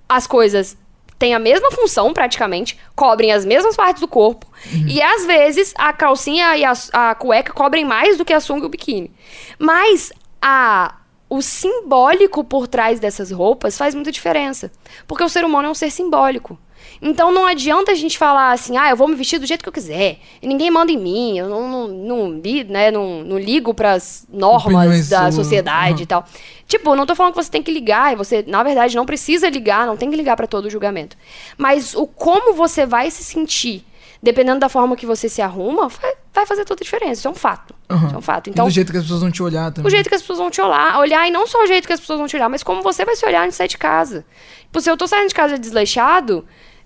[SPEAKER 2] as coisas têm a mesma função, praticamente, cobrem as mesmas partes do corpo, e às vezes a calcinha e a, a cueca cobrem mais do que a sunga e o biquíni. Mas a, o simbólico por trás dessas roupas faz muita diferença, porque o ser humano é um ser simbólico. Então não adianta a gente falar assim, ah, eu vou me vestir do jeito que eu quiser, e ninguém manda em mim, eu não, não, não, li- né, não, não ligo pras normas
[SPEAKER 1] Opiniões
[SPEAKER 2] da sociedade
[SPEAKER 1] aham.
[SPEAKER 2] e tal. Tipo, não tô falando que você tem que ligar, e você, na verdade, não precisa ligar, não tem que ligar pra todo julgamento. Mas o como você vai se sentir, dependendo da forma que você se arruma, vai, vai fazer toda a diferença. Isso é um fato.
[SPEAKER 1] Aham.
[SPEAKER 2] Isso é um fato.
[SPEAKER 1] E
[SPEAKER 2] Então,
[SPEAKER 1] do jeito que as pessoas vão te olhar também.
[SPEAKER 2] o jeito que as pessoas vão te olhar, olhar, e não só o jeito que as pessoas vão te olhar, mas como você vai se olhar antes de sair de casa. Tipo, se eu tô saindo de casa desleixado,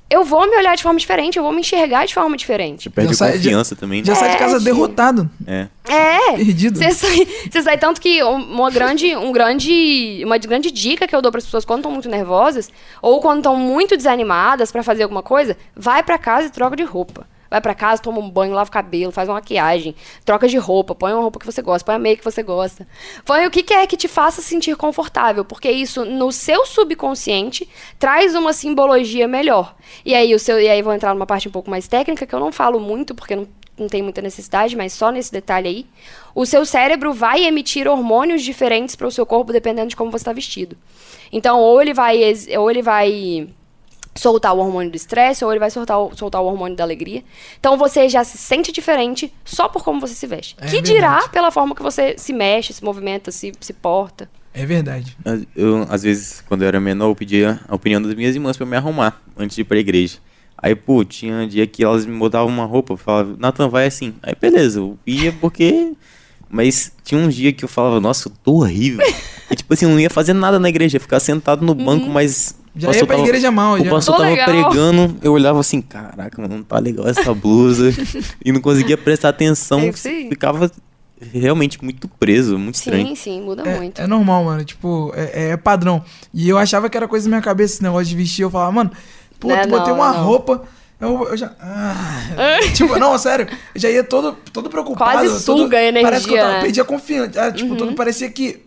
[SPEAKER 2] eu vou me olhar de forma diferente, eu vou me enxergar de forma diferente.
[SPEAKER 3] Você perde
[SPEAKER 1] Já sai-
[SPEAKER 3] confiança também. né?
[SPEAKER 1] Já sai de casa
[SPEAKER 2] É,
[SPEAKER 1] derrotado.
[SPEAKER 3] É.
[SPEAKER 2] É.
[SPEAKER 1] Perdido.
[SPEAKER 2] Você sai, você sai tanto que um- uma grande, um grande, uma grande dica que eu dou para as pessoas quando estão muito nervosas ou quando estão muito desanimadas para fazer alguma coisa, vai para casa e troca de roupa. Vai pra casa, toma um banho, lava o cabelo, faz uma maquiagem, troca de roupa, põe uma roupa que você gosta, põe a meia que você gosta. Põe o que quer que te faça sentir confortável, porque isso no seu subconsciente traz uma simbologia melhor. E aí o seu e aí vou entrar numa parte um pouco mais técnica que eu não falo muito porque não não tem muita necessidade, mas só nesse detalhe aí. O seu cérebro vai emitir hormônios diferentes para o seu corpo dependendo de como você está vestido. Então, ou ele vai ou ele vai soltar o hormônio do estresse ou ele vai soltar o, soltar o hormônio da alegria. Então você já se sente diferente só por como você se veste.
[SPEAKER 1] É
[SPEAKER 2] que dirá pela forma que você se mexe, se movimenta, se, se porta.
[SPEAKER 1] É verdade.
[SPEAKER 3] Eu, às vezes, quando eu era menor, eu pedia a opinião das minhas irmãs pra eu me arrumar antes de ir pra igreja. Aí, pô, tinha um dia que elas me botavam uma roupa, falavam, Nathan, vai assim. Aí, beleza, eu ia porque. Mas tinha um dia que eu falava, nossa, eu tô horrível. e, tipo assim, eu não ia fazer nada na igreja, ia ficar sentado no banco, mas.
[SPEAKER 1] Já ia pra
[SPEAKER 3] tava-
[SPEAKER 1] igreja mal,
[SPEAKER 3] O
[SPEAKER 1] já.
[SPEAKER 3] pastor
[SPEAKER 2] Tô
[SPEAKER 3] tava
[SPEAKER 2] legal.
[SPEAKER 3] pregando, eu olhava assim, caraca, mano, não tá legal essa blusa. e não conseguia prestar atenção,
[SPEAKER 2] É isso aí.
[SPEAKER 3] ficava realmente muito preso, muito estranho.
[SPEAKER 2] Sim, sim, muda
[SPEAKER 1] É,
[SPEAKER 2] muito.
[SPEAKER 1] é normal, mano. Tipo, é, é padrão. E eu achava que era coisa da minha cabeça esse negócio de vestir. Eu falava, mano, pô,
[SPEAKER 2] Não é
[SPEAKER 1] tu botei
[SPEAKER 2] não,
[SPEAKER 1] uma
[SPEAKER 2] não.
[SPEAKER 1] roupa. Eu, eu já. Ah, tipo, não, sério. Eu já ia todo, todo preocupado.
[SPEAKER 2] Quase
[SPEAKER 1] todo-
[SPEAKER 2] suga a energia,
[SPEAKER 1] Parece que eu tava,
[SPEAKER 2] né?
[SPEAKER 1] perdia confiança. Ah, tipo, todo parecia que.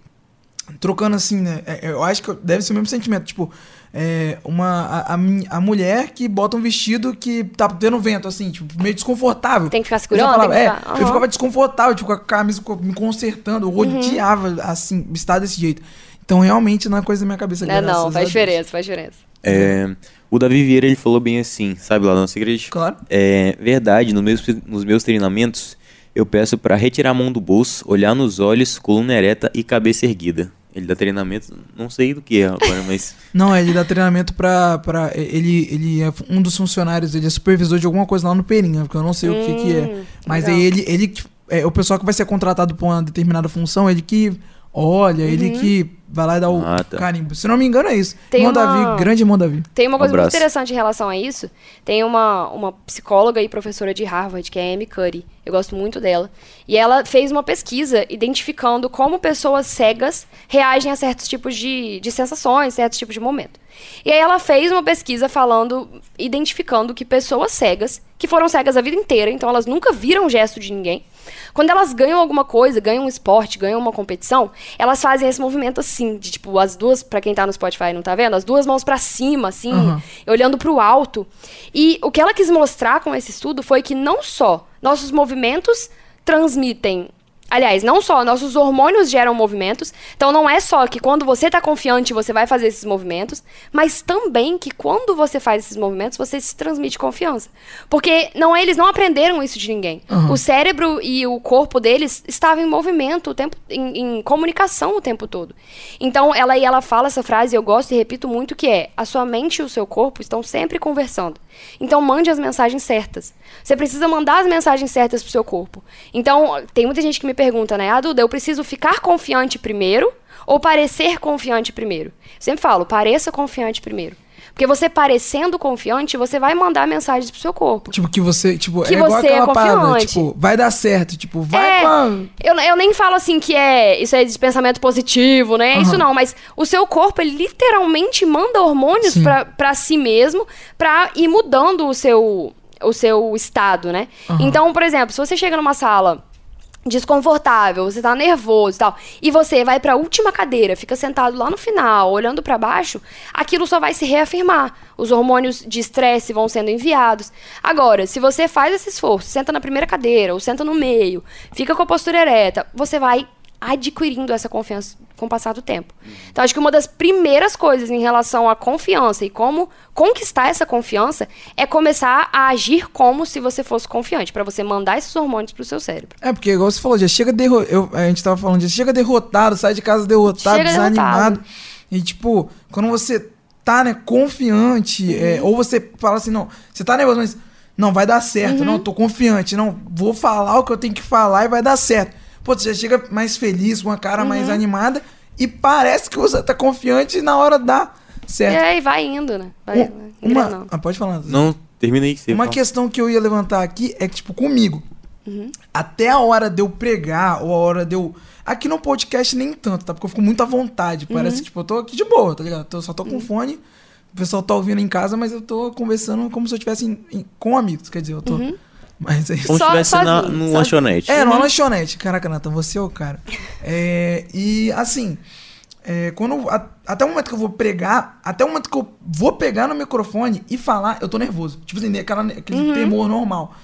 [SPEAKER 1] Trocando assim, né? é, Eu acho que deve ser o mesmo sentimento. Tipo, é, uma, a, a, a mulher que bota um vestido que tá tendo vento, assim, tipo, meio desconfortável.
[SPEAKER 2] Tem que ficar
[SPEAKER 1] Eu
[SPEAKER 2] segurando,
[SPEAKER 1] falava,
[SPEAKER 2] tem que
[SPEAKER 1] é,
[SPEAKER 2] ficar-
[SPEAKER 1] eu
[SPEAKER 2] Aham.
[SPEAKER 1] ficava desconfortável, tipo, com a camisa me consertando. Eu
[SPEAKER 2] Uhum.
[SPEAKER 1] odiava, assim, estar desse jeito. Então, realmente, não é coisa da minha cabeça.
[SPEAKER 2] Não,
[SPEAKER 1] a
[SPEAKER 2] faz
[SPEAKER 1] Deus.
[SPEAKER 2] diferença, faz diferença.
[SPEAKER 3] É, o Davi Vieira, ele falou bem assim, sabe, lá nossa igreja?
[SPEAKER 1] Claro.
[SPEAKER 3] É verdade, no meus, nos meus treinamentos, eu peço pra retirar a mão do bolso, olhar nos olhos, coluna ereta e cabeça erguida. Ele dá treinamento, não sei do que é agora, mas...
[SPEAKER 1] Não, ele dá treinamento pra. pra ele, ele é um dos funcionários, ele é supervisor de alguma coisa lá no Perinha, porque eu não sei o que, que é.
[SPEAKER 2] Hum,
[SPEAKER 1] Mas
[SPEAKER 2] legal.
[SPEAKER 1] aí ele, ele é, o pessoal que vai ser contratado pra uma determinada função, ele que olha, ele que vai lá e dá o
[SPEAKER 3] Ah, tá.
[SPEAKER 1] carimbo. Se não me engano, é isso.
[SPEAKER 2] Tem
[SPEAKER 1] irmão
[SPEAKER 2] uma-
[SPEAKER 1] Davi, grande irmão Davi.
[SPEAKER 2] Tem uma coisa muito
[SPEAKER 3] abraço.
[SPEAKER 2] interessante em relação a isso. Tem uma, uma psicóloga e professora de Harvard, que é a Amy Curry. Eu gosto muito dela. E ela fez uma pesquisa identificando como pessoas cegas reagem a certos tipos de, de sensações, certos tipos de momento. E aí ela fez uma pesquisa falando, identificando que pessoas cegas, que foram cegas a vida inteira, então elas nunca viram o gesto de ninguém, quando elas ganham alguma coisa, ganham um esporte, ganham uma competição, elas fazem esse movimento assim, de tipo, as duas, pra quem tá no Spotify e não tá vendo, as duas mãos pra cima, assim,
[SPEAKER 1] Aham.
[SPEAKER 2] olhando pro alto. E o que ela quis mostrar com esse estudo foi que não só nossos movimentos transmitem. Aliás, não só nossos hormônios geram movimentos, então não é só que quando você tá confiante você vai fazer esses movimentos, mas também que quando você faz esses movimentos você se transmite confiança. Porque não eles não aprenderam isso de ninguém.
[SPEAKER 1] Aham.
[SPEAKER 2] O cérebro e o corpo deles estavam em movimento o tempo em, em comunicação o tempo todo. Então ela e ela fala essa frase, eu gosto e repito muito que é: a sua mente e o seu corpo estão sempre conversando. Então mande as mensagens certas. Você precisa mandar as mensagens certas pro seu corpo. Então tem muita gente que me pergunta, né? Ah, Duda, eu preciso ficar confiante primeiro ou parecer confiante primeiro? Eu sempre falo, pareça confiante primeiro. Porque você parecendo confiante, você vai mandar mensagens pro seu corpo.
[SPEAKER 1] Tipo, que você, tipo,
[SPEAKER 2] Que
[SPEAKER 1] é igual
[SPEAKER 2] você é
[SPEAKER 1] aquela parada,
[SPEAKER 2] confiante.
[SPEAKER 1] tipo, vai dar certo, tipo, vai
[SPEAKER 2] É,
[SPEAKER 1] com
[SPEAKER 2] eu, eu nem falo assim que é isso é de pensamento positivo, né? É Isso não, mas o seu corpo, ele literalmente manda hormônios pra si mesmo pra ir mudando o seu, o seu estado, né?
[SPEAKER 1] Aham.
[SPEAKER 2] Então, por exemplo, se você chega numa sala desconfortável, você tá nervoso e tal, e você vai pra última cadeira, fica sentado lá no final, olhando pra baixo, aquilo só vai se reafirmar. Os hormônios de estresse vão sendo enviados. Agora, se você faz esse esforço, senta na primeira cadeira ou senta no meio, fica com a postura ereta, você vai adquirindo essa confiança com o passar do tempo. Então, acho que uma das primeiras coisas em relação à confiança e como conquistar essa confiança é começar a agir como se você fosse confiante, pra você mandar esses hormônios pro seu cérebro.
[SPEAKER 1] É, porque igual você falou, já chega derrotado. A gente tava falando disso, chega derrotado, sai de casa derrotado,
[SPEAKER 2] Chega
[SPEAKER 1] desanimado. E, tipo, quando você tá, né, confiante, é, ou você fala assim, não, você tá nervoso, mas não, vai dar certo, não, tô confiante, não, vou falar o que eu tenho que falar e vai dar certo. Pô, você já chega mais feliz, com uma cara mais animada, e parece que você tá confiante na hora dá
[SPEAKER 2] E
[SPEAKER 1] certo.
[SPEAKER 2] aí vai indo, né? Vai,
[SPEAKER 1] Um- uma, ah, pode falar.
[SPEAKER 3] Não, termina aí que você
[SPEAKER 1] Uma
[SPEAKER 3] fala.
[SPEAKER 1] questão que eu ia levantar aqui é que, tipo, comigo. Até a hora de eu pregar, ou a hora de eu. Aqui no podcast nem tanto, tá? Porque eu fico muito à vontade. Parece que, tipo, eu tô aqui de boa, tá ligado? Eu só tô com fone, o pessoal tá ouvindo em casa, mas eu tô conversando como se eu estivesse em- em- com amigos. Quer dizer, eu tô. Mas é.
[SPEAKER 3] Como se
[SPEAKER 2] Só-
[SPEAKER 3] estivesse na- num
[SPEAKER 2] sozinho.
[SPEAKER 3] lanchonete.
[SPEAKER 1] É, numa lanchonete. Caraca, Nathan, você é o cara. É, e assim, é, quando, a- até o momento que eu vou pregar, até o momento que eu vou pegar no microfone e falar, eu tô nervoso. Tipo assim, aquela, aquele
[SPEAKER 2] Uhum.
[SPEAKER 1] temor normal.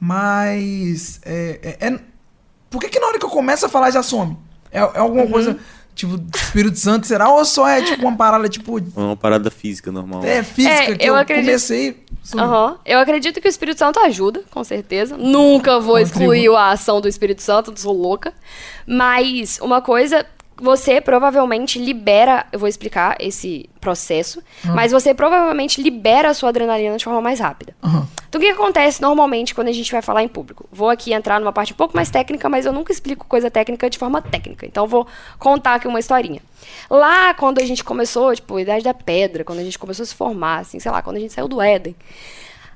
[SPEAKER 1] Mas. É, é- é- por que, que na hora que eu começo a falar já some? É, é alguma
[SPEAKER 2] Uhum.
[SPEAKER 1] coisa, tipo, Espírito Santo, será? Ou só é tipo uma parada, tipo,
[SPEAKER 3] É uma parada física normal.
[SPEAKER 1] é física
[SPEAKER 2] É,
[SPEAKER 1] que
[SPEAKER 2] eu
[SPEAKER 1] eu,
[SPEAKER 2] acredito-
[SPEAKER 1] comecei.
[SPEAKER 2] Aham. Eu acredito que o Espírito Santo ajuda, com certeza. Nunca vou excluir a ação do Espírito Santo, sou louca. Mas uma coisa, você provavelmente libera. Eu vou explicar esse processo. Mas você provavelmente libera a sua adrenalina de forma mais rápida.
[SPEAKER 1] Aham.
[SPEAKER 2] Então, o que que acontece normalmente quando a gente vai falar em público? Vou aqui entrar numa parte um pouco mais técnica, mas eu nunca explico coisa técnica de forma técnica. Então, eu vou contar aqui uma historinha. Lá, quando a gente começou, tipo, a Idade da Pedra, quando a gente começou a se formar, assim, sei lá, quando a gente saiu do Éden,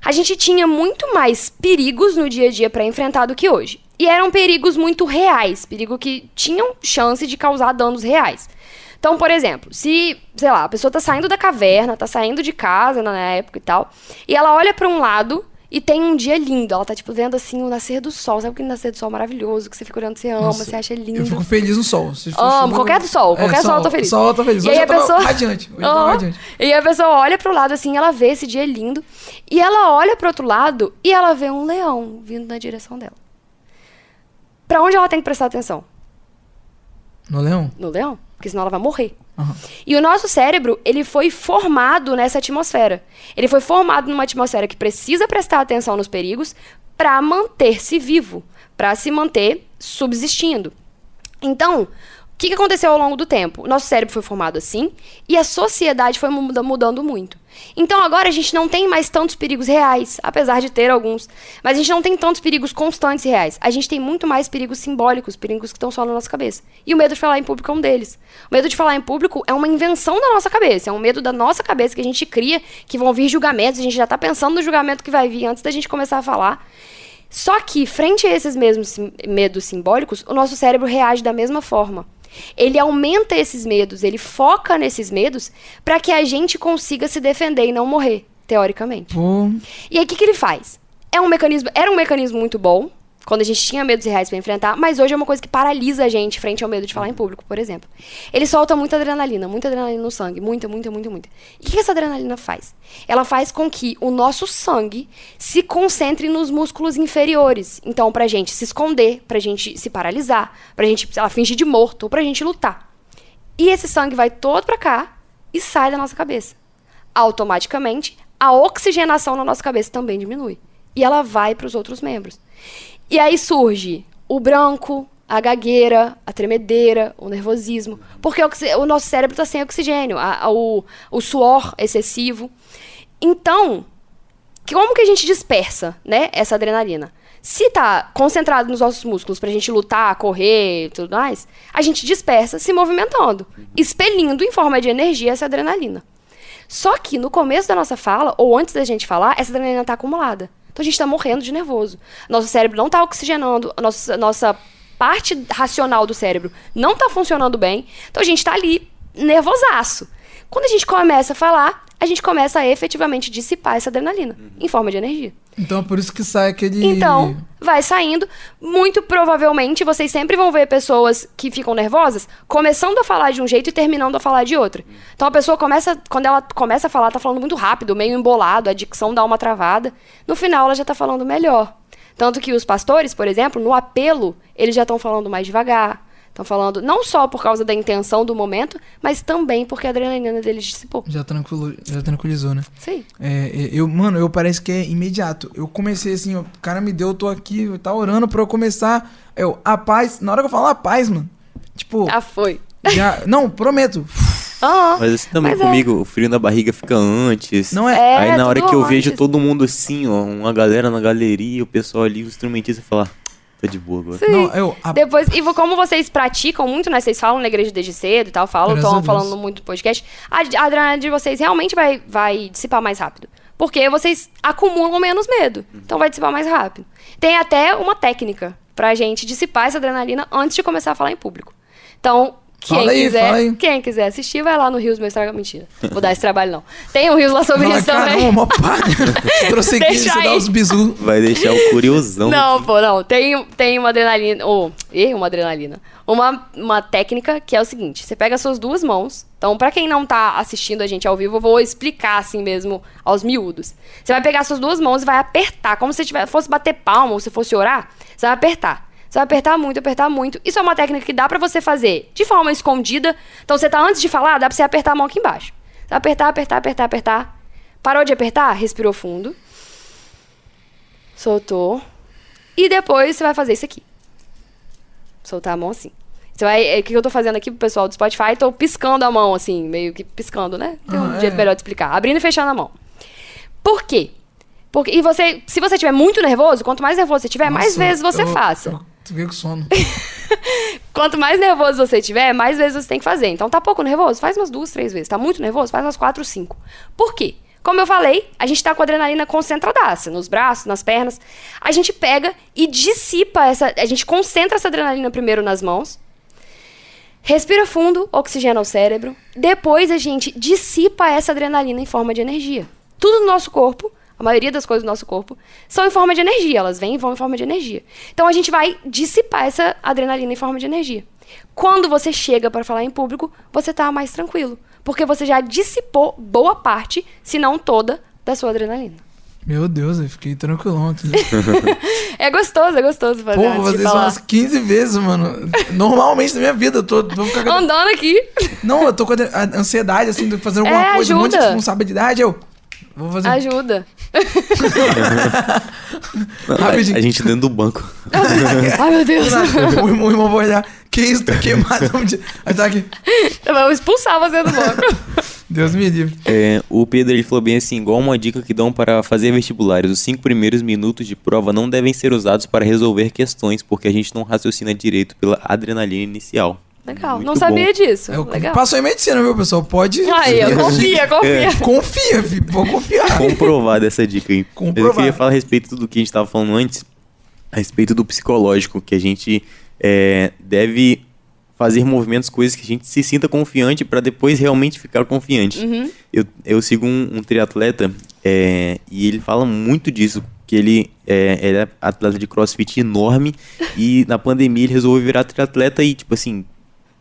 [SPEAKER 2] a gente tinha muito mais perigos no dia a dia para enfrentar do que hoje. E eram perigos muito reais, perigo que tinham chance de causar danos reais. Então, por exemplo, se, sei lá, a pessoa tá saindo da caverna, tá saindo de casa na época e tal, e ela olha para um lado e tem um dia lindo, ela tá tipo vendo assim o nascer do sol, sabe aquele nascer do sol maravilhoso que você fica olhando, você ama,
[SPEAKER 1] Nossa,
[SPEAKER 2] você acha lindo.
[SPEAKER 1] Eu fico feliz no sol. Se
[SPEAKER 2] Amo, qualquer do sol,
[SPEAKER 1] É,
[SPEAKER 2] qualquer sol eu tô feliz.
[SPEAKER 1] Sol eu tô feliz.
[SPEAKER 2] E
[SPEAKER 1] Hoje
[SPEAKER 2] aí a pessoa.
[SPEAKER 1] radiante. Hoje eu tava
[SPEAKER 2] Aham.
[SPEAKER 1] radiante.
[SPEAKER 2] E a pessoa olha pro lado assim, ela vê esse dia lindo. E ela olha pro outro lado e ela vê um leão vindo na direção dela. Pra onde ela tem que prestar atenção?
[SPEAKER 1] No leão?
[SPEAKER 2] No leão? Porque senão ela vai morrer.
[SPEAKER 1] Aham.
[SPEAKER 2] E o nosso cérebro, ele foi formado nessa atmosfera. Ele foi formado numa atmosfera que precisa prestar atenção nos perigos para manter-se vivo, para se manter subsistindo. Então, o que, aconteceu ao longo do tempo? O nosso cérebro foi formado assim e a sociedade foi muda- mudando muito. Então agora a gente não tem mais tantos perigos reais, apesar de ter alguns, mas a gente não tem tantos perigos constantes reais. A gente tem muito mais perigos simbólicos, perigos que estão só na nossa cabeça. E o medo de falar em público é um deles. O medo de falar em público é uma invenção da nossa cabeça, é um medo da nossa cabeça que a gente cria, que vão vir julgamentos, a gente já tá pensando no julgamento que vai vir antes da gente começar a falar. Só que, frente a esses mesmos medos simbólicos, o nosso cérebro reage da mesma forma. Ele aumenta esses medos, ele foca nesses medos para que a gente consiga se defender e não morrer, teoricamente. E aí, o que, que ele faz? É um mecanismo, era um mecanismo muito bom, quando a gente tinha medos reais para enfrentar, mas hoje é uma coisa que paralisa a gente frente ao medo de falar em público, por exemplo. Ele solta muita adrenalina, muita adrenalina no sangue, muita, muita, muita, muita. E o que essa adrenalina faz? Ela faz com que o nosso sangue se concentre nos músculos inferiores. Então, pra gente se esconder, pra gente se paralisar, pra gente, lá, fingir de morto, ou pra gente lutar. E esse sangue vai todo pra cá e sai da nossa cabeça. Automaticamente, a oxigenação na nossa cabeça também diminui. E ela vai para os outros membros. E aí surge o branco, a gagueira, a tremedeira, o nervosismo. Porque o nosso cérebro está sem oxigênio, a- a- o, o suor excessivo. Então, como que a gente dispersa, né, essa adrenalina? Se tá concentrado nos nossos músculos pra gente lutar, correr e tudo mais, a gente dispersa se movimentando, expelindo em forma de energia essa adrenalina. Só que no começo da nossa fala, ou antes da gente falar, essa adrenalina tá acumulada. Então a gente tá morrendo de nervoso. Nosso cérebro não tá oxigenando, nossa, nossa parte racional do cérebro não tá funcionando bem. Então a gente tá ali nervosaço. Quando a gente começa a falar, a gente começa a efetivamente dissipar essa adrenalina em forma de energia.
[SPEAKER 1] então é por isso que sai aquele.
[SPEAKER 2] Então, vai saindo. Muito provavelmente vocês sempre vão ver pessoas que ficam nervosas começando a falar de um jeito e terminando a falar de outro. Então a pessoa começa, quando ela começa a falar, tá falando muito rápido, meio embolado, a dicção dá uma travada. No final ela já tá falando melhor. Tanto que os pastores, por exemplo, no apelo, eles já estão falando mais devagar. Estão falando não só por causa da intenção do momento, mas também porque a adrenalina deles dissipou.
[SPEAKER 1] Já, tranquilo, já tranquilizou, né?
[SPEAKER 2] Sim.
[SPEAKER 1] É, é, eu, mano, eu parece que é imediato. Eu comecei assim, ó, o cara me deu, eu tô aqui, tá orando pra eu começar. Eu, a paz, na hora que eu falo a paz, mano, tipo,
[SPEAKER 2] Já foi.
[SPEAKER 1] já. Não, prometo.
[SPEAKER 2] Aham.
[SPEAKER 3] Mas assim também
[SPEAKER 2] Mas é.
[SPEAKER 3] comigo, o frio na barriga fica antes.
[SPEAKER 1] Não é.
[SPEAKER 2] É,
[SPEAKER 3] Aí na hora que eu vejo
[SPEAKER 2] antes.
[SPEAKER 3] todo mundo assim, ó, uma galera na galeria, o pessoal ali, o instrumentista falar, tá de boa agora.
[SPEAKER 1] Não, eu. a-
[SPEAKER 2] Depois, e como vocês praticam muito, né? Vocês falam na igreja desde cedo e tal, falam, estão
[SPEAKER 1] Deus.
[SPEAKER 2] falando muito no podcast, a, a adrenalina de vocês realmente vai, vai dissipar mais rápido. Porque vocês acumulam menos medo. Então vai dissipar mais rápido. Tem até uma técnica pra gente dissipar essa adrenalina antes de começar a falar em público. Então, Quem,
[SPEAKER 1] Fala aí,
[SPEAKER 2] quiser,
[SPEAKER 1] fala aí.
[SPEAKER 2] quem quiser assistir, vai lá no Rios Meu Estraga. Mentira. Vou dar esse trabalho, não. Tem um Rios lá sobre
[SPEAKER 1] Fala,
[SPEAKER 2] isso também.
[SPEAKER 1] caramba, mó pá. Trouxe aqui,
[SPEAKER 2] Deixa
[SPEAKER 1] você dá
[SPEAKER 2] aí.
[SPEAKER 1] os bisu.
[SPEAKER 3] Vai deixar o curiosão.
[SPEAKER 2] Não, pô, não. Tem, tem uma adrenalina. Ou, ih, uma adrenalina. Uma, uma técnica que é o seguinte: você pega as suas duas mãos. Então, pra quem não tá assistindo a gente ao vivo, eu vou explicar assim mesmo aos miúdos. Você vai pegar as suas duas mãos e vai apertar, como se tiver, fosse bater palma ou se fosse orar. Você vai apertar. Você vai apertar muito, apertar muito. Isso é uma técnica que dá pra você fazer de forma escondida. Então, você tá antes de falar, dá pra você apertar a mão aqui embaixo. Você vai apertar, apertar, apertar, apertar. Parou de apertar? Respirou fundo. Soltou. E depois você vai fazer isso aqui. Soltar a mão assim. Você vai. é, O que eu tô fazendo aqui pro pessoal do Spotify? Tô piscando a mão, assim, meio que piscando, né? Tem um
[SPEAKER 1] Ah,
[SPEAKER 2] jeito
[SPEAKER 1] é.
[SPEAKER 2] melhor de explicar. Abrindo e fechando a mão. Por quê? Porque, e você, se você estiver muito nervoso, quanto mais nervoso você tiver, mais
[SPEAKER 1] Nossa,
[SPEAKER 2] vezes você
[SPEAKER 1] eu-
[SPEAKER 2] faça.
[SPEAKER 1] eu Fiquei com sono.
[SPEAKER 2] Quanto mais nervoso você tiver, mais vezes você tem que fazer. Então, tá pouco nervoso? Faz umas duas, três vezes. Tá muito nervoso? Faz umas quatro, cinco. Por quê? Como eu falei, a gente tá com a adrenalina concentradaça nos braços, nas pernas. A gente pega e dissipa essa. A gente concentra essa adrenalina primeiro nas mãos. Respira fundo, oxigena o cérebro. Depois a gente dissipa essa adrenalina em forma de energia. Tudo no nosso corpo, a maioria das coisas do nosso corpo, são em forma de energia. Elas vêm e vão em forma de energia. Então a gente vai dissipar essa adrenalina em forma de energia. Quando você chega para falar em público, você tá mais tranquilo. Porque você já dissipou boa parte, se não toda, da sua adrenalina.
[SPEAKER 1] Meu Deus, eu fiquei tranquilão aqui.
[SPEAKER 2] É gostoso, é gostoso fazer
[SPEAKER 1] Pô, vou fazer isso umas 15 vezes, mano. Normalmente na minha vida, eu tô, vou ficar...
[SPEAKER 2] Andando aqui.
[SPEAKER 1] Não, eu tô com a ansiedade, assim, de fazer alguma
[SPEAKER 2] É,
[SPEAKER 1] coisa, um monte de
[SPEAKER 2] ajuda.
[SPEAKER 1] responsabilidade, eu... Vou fazer
[SPEAKER 2] Ajuda.
[SPEAKER 1] rapidinho.
[SPEAKER 3] A gente dentro do banco.
[SPEAKER 2] Ai, meu Deus.
[SPEAKER 1] o irmão, o irmão vai olhar. Que isso, tá queimado. Aí tá aqui.
[SPEAKER 2] Eu vou expulsar você do banco.
[SPEAKER 1] Deus me livre.
[SPEAKER 3] É, o Pedro ele falou bem assim, igual uma dica que dão para fazer vestibulares. Os cinco primeiros minutos de prova não devem ser usados para resolver questões, porque a gente não raciocina direito pela adrenalina inicial.
[SPEAKER 2] Legal.
[SPEAKER 3] Muito
[SPEAKER 2] não
[SPEAKER 3] bom.
[SPEAKER 2] sabia disso.
[SPEAKER 1] Eu
[SPEAKER 2] Legal.
[SPEAKER 1] passou em medicina, viu, pessoal? Pode.
[SPEAKER 2] Aí, eu confia, confia.
[SPEAKER 1] Confia, filho. Vou confiar.
[SPEAKER 3] Comprovada essa dica aí. Mas eu
[SPEAKER 1] Comprovado.
[SPEAKER 3] queria falar a respeito do que a gente estava falando antes, a respeito do psicológico, que a gente é, deve fazer movimentos, coisas que a gente se sinta confiante para depois realmente ficar confiante.
[SPEAKER 2] Uhum.
[SPEAKER 3] Eu, eu sigo um, um triatleta é, e ele fala muito disso, que ele é, ele é atleta de crossfit enorme e na pandemia ele resolveu virar triatleta e, tipo assim,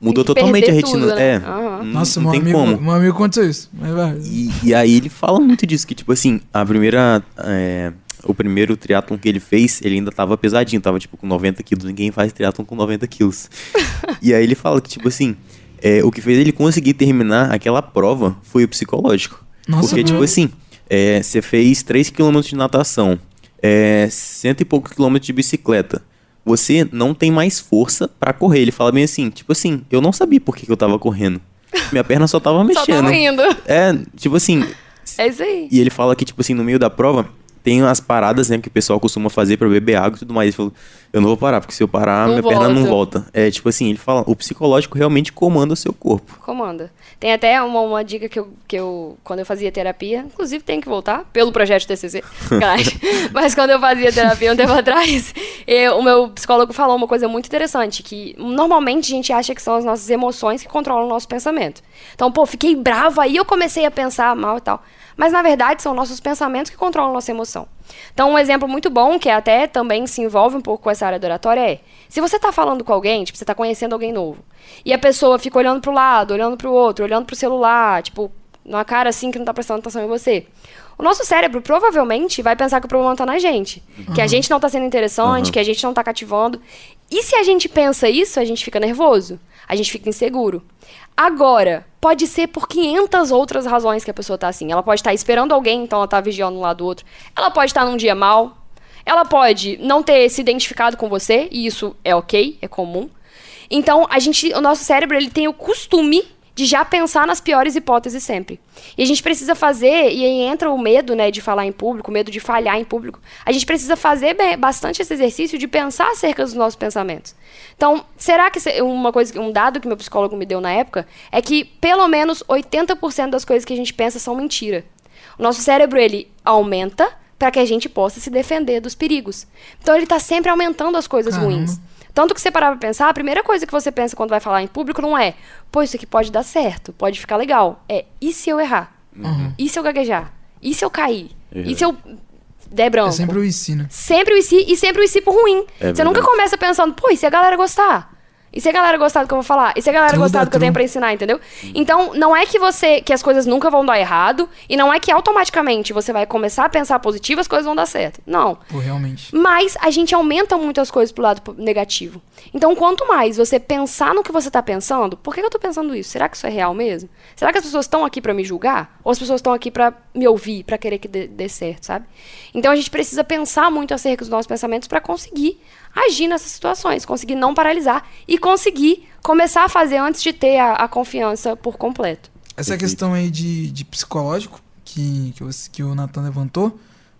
[SPEAKER 3] mudou
[SPEAKER 2] que
[SPEAKER 3] totalmente a retina.
[SPEAKER 2] tudo, né?
[SPEAKER 3] É, não,
[SPEAKER 1] Nossa,
[SPEAKER 3] não
[SPEAKER 1] meu
[SPEAKER 3] tem
[SPEAKER 1] amigo,
[SPEAKER 3] como.
[SPEAKER 1] meu amigo aconteceu isso. Mas vai.
[SPEAKER 3] E, e aí ele fala muito disso, que tipo assim, a primeira. é, o primeiro triatlon que ele fez, ele ainda tava pesadinho, tava tipo com 90 quilos. Ninguém faz triatlon com 90 quilos. e aí ele fala que, tipo assim, é, o que fez ele conseguir terminar aquela prova foi o psicológico.
[SPEAKER 1] Nossa,
[SPEAKER 3] Porque, tipo
[SPEAKER 1] meu.
[SPEAKER 3] assim, é, você fez 3 km de natação, é, cento e poucos quilômetros de bicicleta. Você não tem mais força pra correr. Ele fala bem assim, tipo assim, eu não sabia por que, que eu tava correndo. Minha perna só tava
[SPEAKER 2] Só
[SPEAKER 3] mexendo.
[SPEAKER 2] tava indo.
[SPEAKER 3] É, tipo assim,
[SPEAKER 2] É isso aí.
[SPEAKER 3] e ele fala que, tipo assim, no meio da prova, tem as paradas, né, que o pessoal costuma fazer pra beber água e tudo mais. Ele falou, eu não vou parar, porque se eu parar,
[SPEAKER 2] Não
[SPEAKER 3] minha perna não
[SPEAKER 2] volta.
[SPEAKER 3] volta. É, tipo assim, ele fala, o psicológico realmente comanda o seu corpo.
[SPEAKER 2] Comanda. Tem até uma, uma dica que eu, que eu, quando eu fazia terapia, inclusive tem que voltar, pelo projeto TCC, mas quando eu fazia terapia um tempo atrás, eu- o meu psicólogo falou uma coisa muito interessante, que normalmente a gente acha que são as nossas emoções que controlam o nosso pensamento. Então, pô, fiquei brava, aí eu comecei a pensar mal e tal. Mas, na verdade, são nossos pensamentos que controlam nossa emoção. Então, um exemplo muito bom, que até também se envolve um pouco com essa área da oratória, é: se você tá falando com alguém, tipo, você tá conhecendo alguém novo, e a pessoa fica olhando pro lado, olhando pro outro, olhando pro celular, tipo, numa cara assim que não tá prestando atenção em você. O nosso cérebro provavelmente vai pensar que o problema tá na gente. Que a gente não tá sendo interessante,
[SPEAKER 3] Uhum.
[SPEAKER 2] que a gente não tá cativando. E se a gente pensa isso, a gente fica nervoso, a gente fica inseguro. Agora, pode ser por 500 outras razões que a pessoa tá assim. Ela pode estar esperando alguém, então ela tá vigiando um lado do outro. Ela pode estar num dia mal. Ela pode não ter se identificado com você, e isso é ok, é comum. Então, a gente, o nosso cérebro, ele tem o costume de já pensar nas piores hipóteses sempre. E a gente precisa fazer, e aí entra o medo, né, de falar em público, o medo de falhar em público. A gente precisa fazer bastante esse exercício de pensar acerca dos nossos pensamentos. Então, será que uma coisa, um dado que meu psicólogo me deu na época é que pelo menos 80% das coisas que a gente pensa são mentira. O nosso cérebro ele aumenta para que a gente possa se defender dos perigos. Então ele está sempre aumentando as coisas
[SPEAKER 1] Caramba.
[SPEAKER 2] ruins. Tanto que você parar pra pensar, a primeira coisa que você pensa quando vai falar em público não é, pô, isso aqui pode dar certo, pode ficar legal. É, e se eu errar?
[SPEAKER 1] Uhum.
[SPEAKER 2] E se eu gaguejar? E se eu cair?
[SPEAKER 3] É.
[SPEAKER 2] E se eu der branco?
[SPEAKER 1] É sempre o IC, né?
[SPEAKER 2] Sempre o IC e sempre o IC por ruim.
[SPEAKER 3] É
[SPEAKER 2] você nunca
[SPEAKER 3] verdade.
[SPEAKER 2] começa pensando, pô, e se a galera gostar? E se a galera gostar do que eu vou falar? E se a galera gostar do que eu tenho pra ensinar, entendeu? Então, não é que você que as coisas nunca vão dar errado e não é que automaticamente você vai começar a pensar positivo as coisas vão dar certo. Não.
[SPEAKER 1] Pô, realmente.
[SPEAKER 2] Mas a gente aumenta muito as coisas pro lado negativo. Então, quanto mais você pensar no que você tá pensando, por que eu tô pensando isso? Será que isso é real mesmo? Será que as pessoas estão aqui pra me julgar? Ou as pessoas estão aqui pra me ouvir, pra querer que dê, dê certo, sabe? Então, a gente precisa pensar muito acerca dos nossos pensamentos pra conseguir agir nessas situações, conseguir não paralisar e conseguir começar a fazer antes de ter a, a confiança por completo.
[SPEAKER 1] Essa
[SPEAKER 3] Perfeito.
[SPEAKER 1] questão aí de, de psicológico que, que, você- que o Nathan levantou,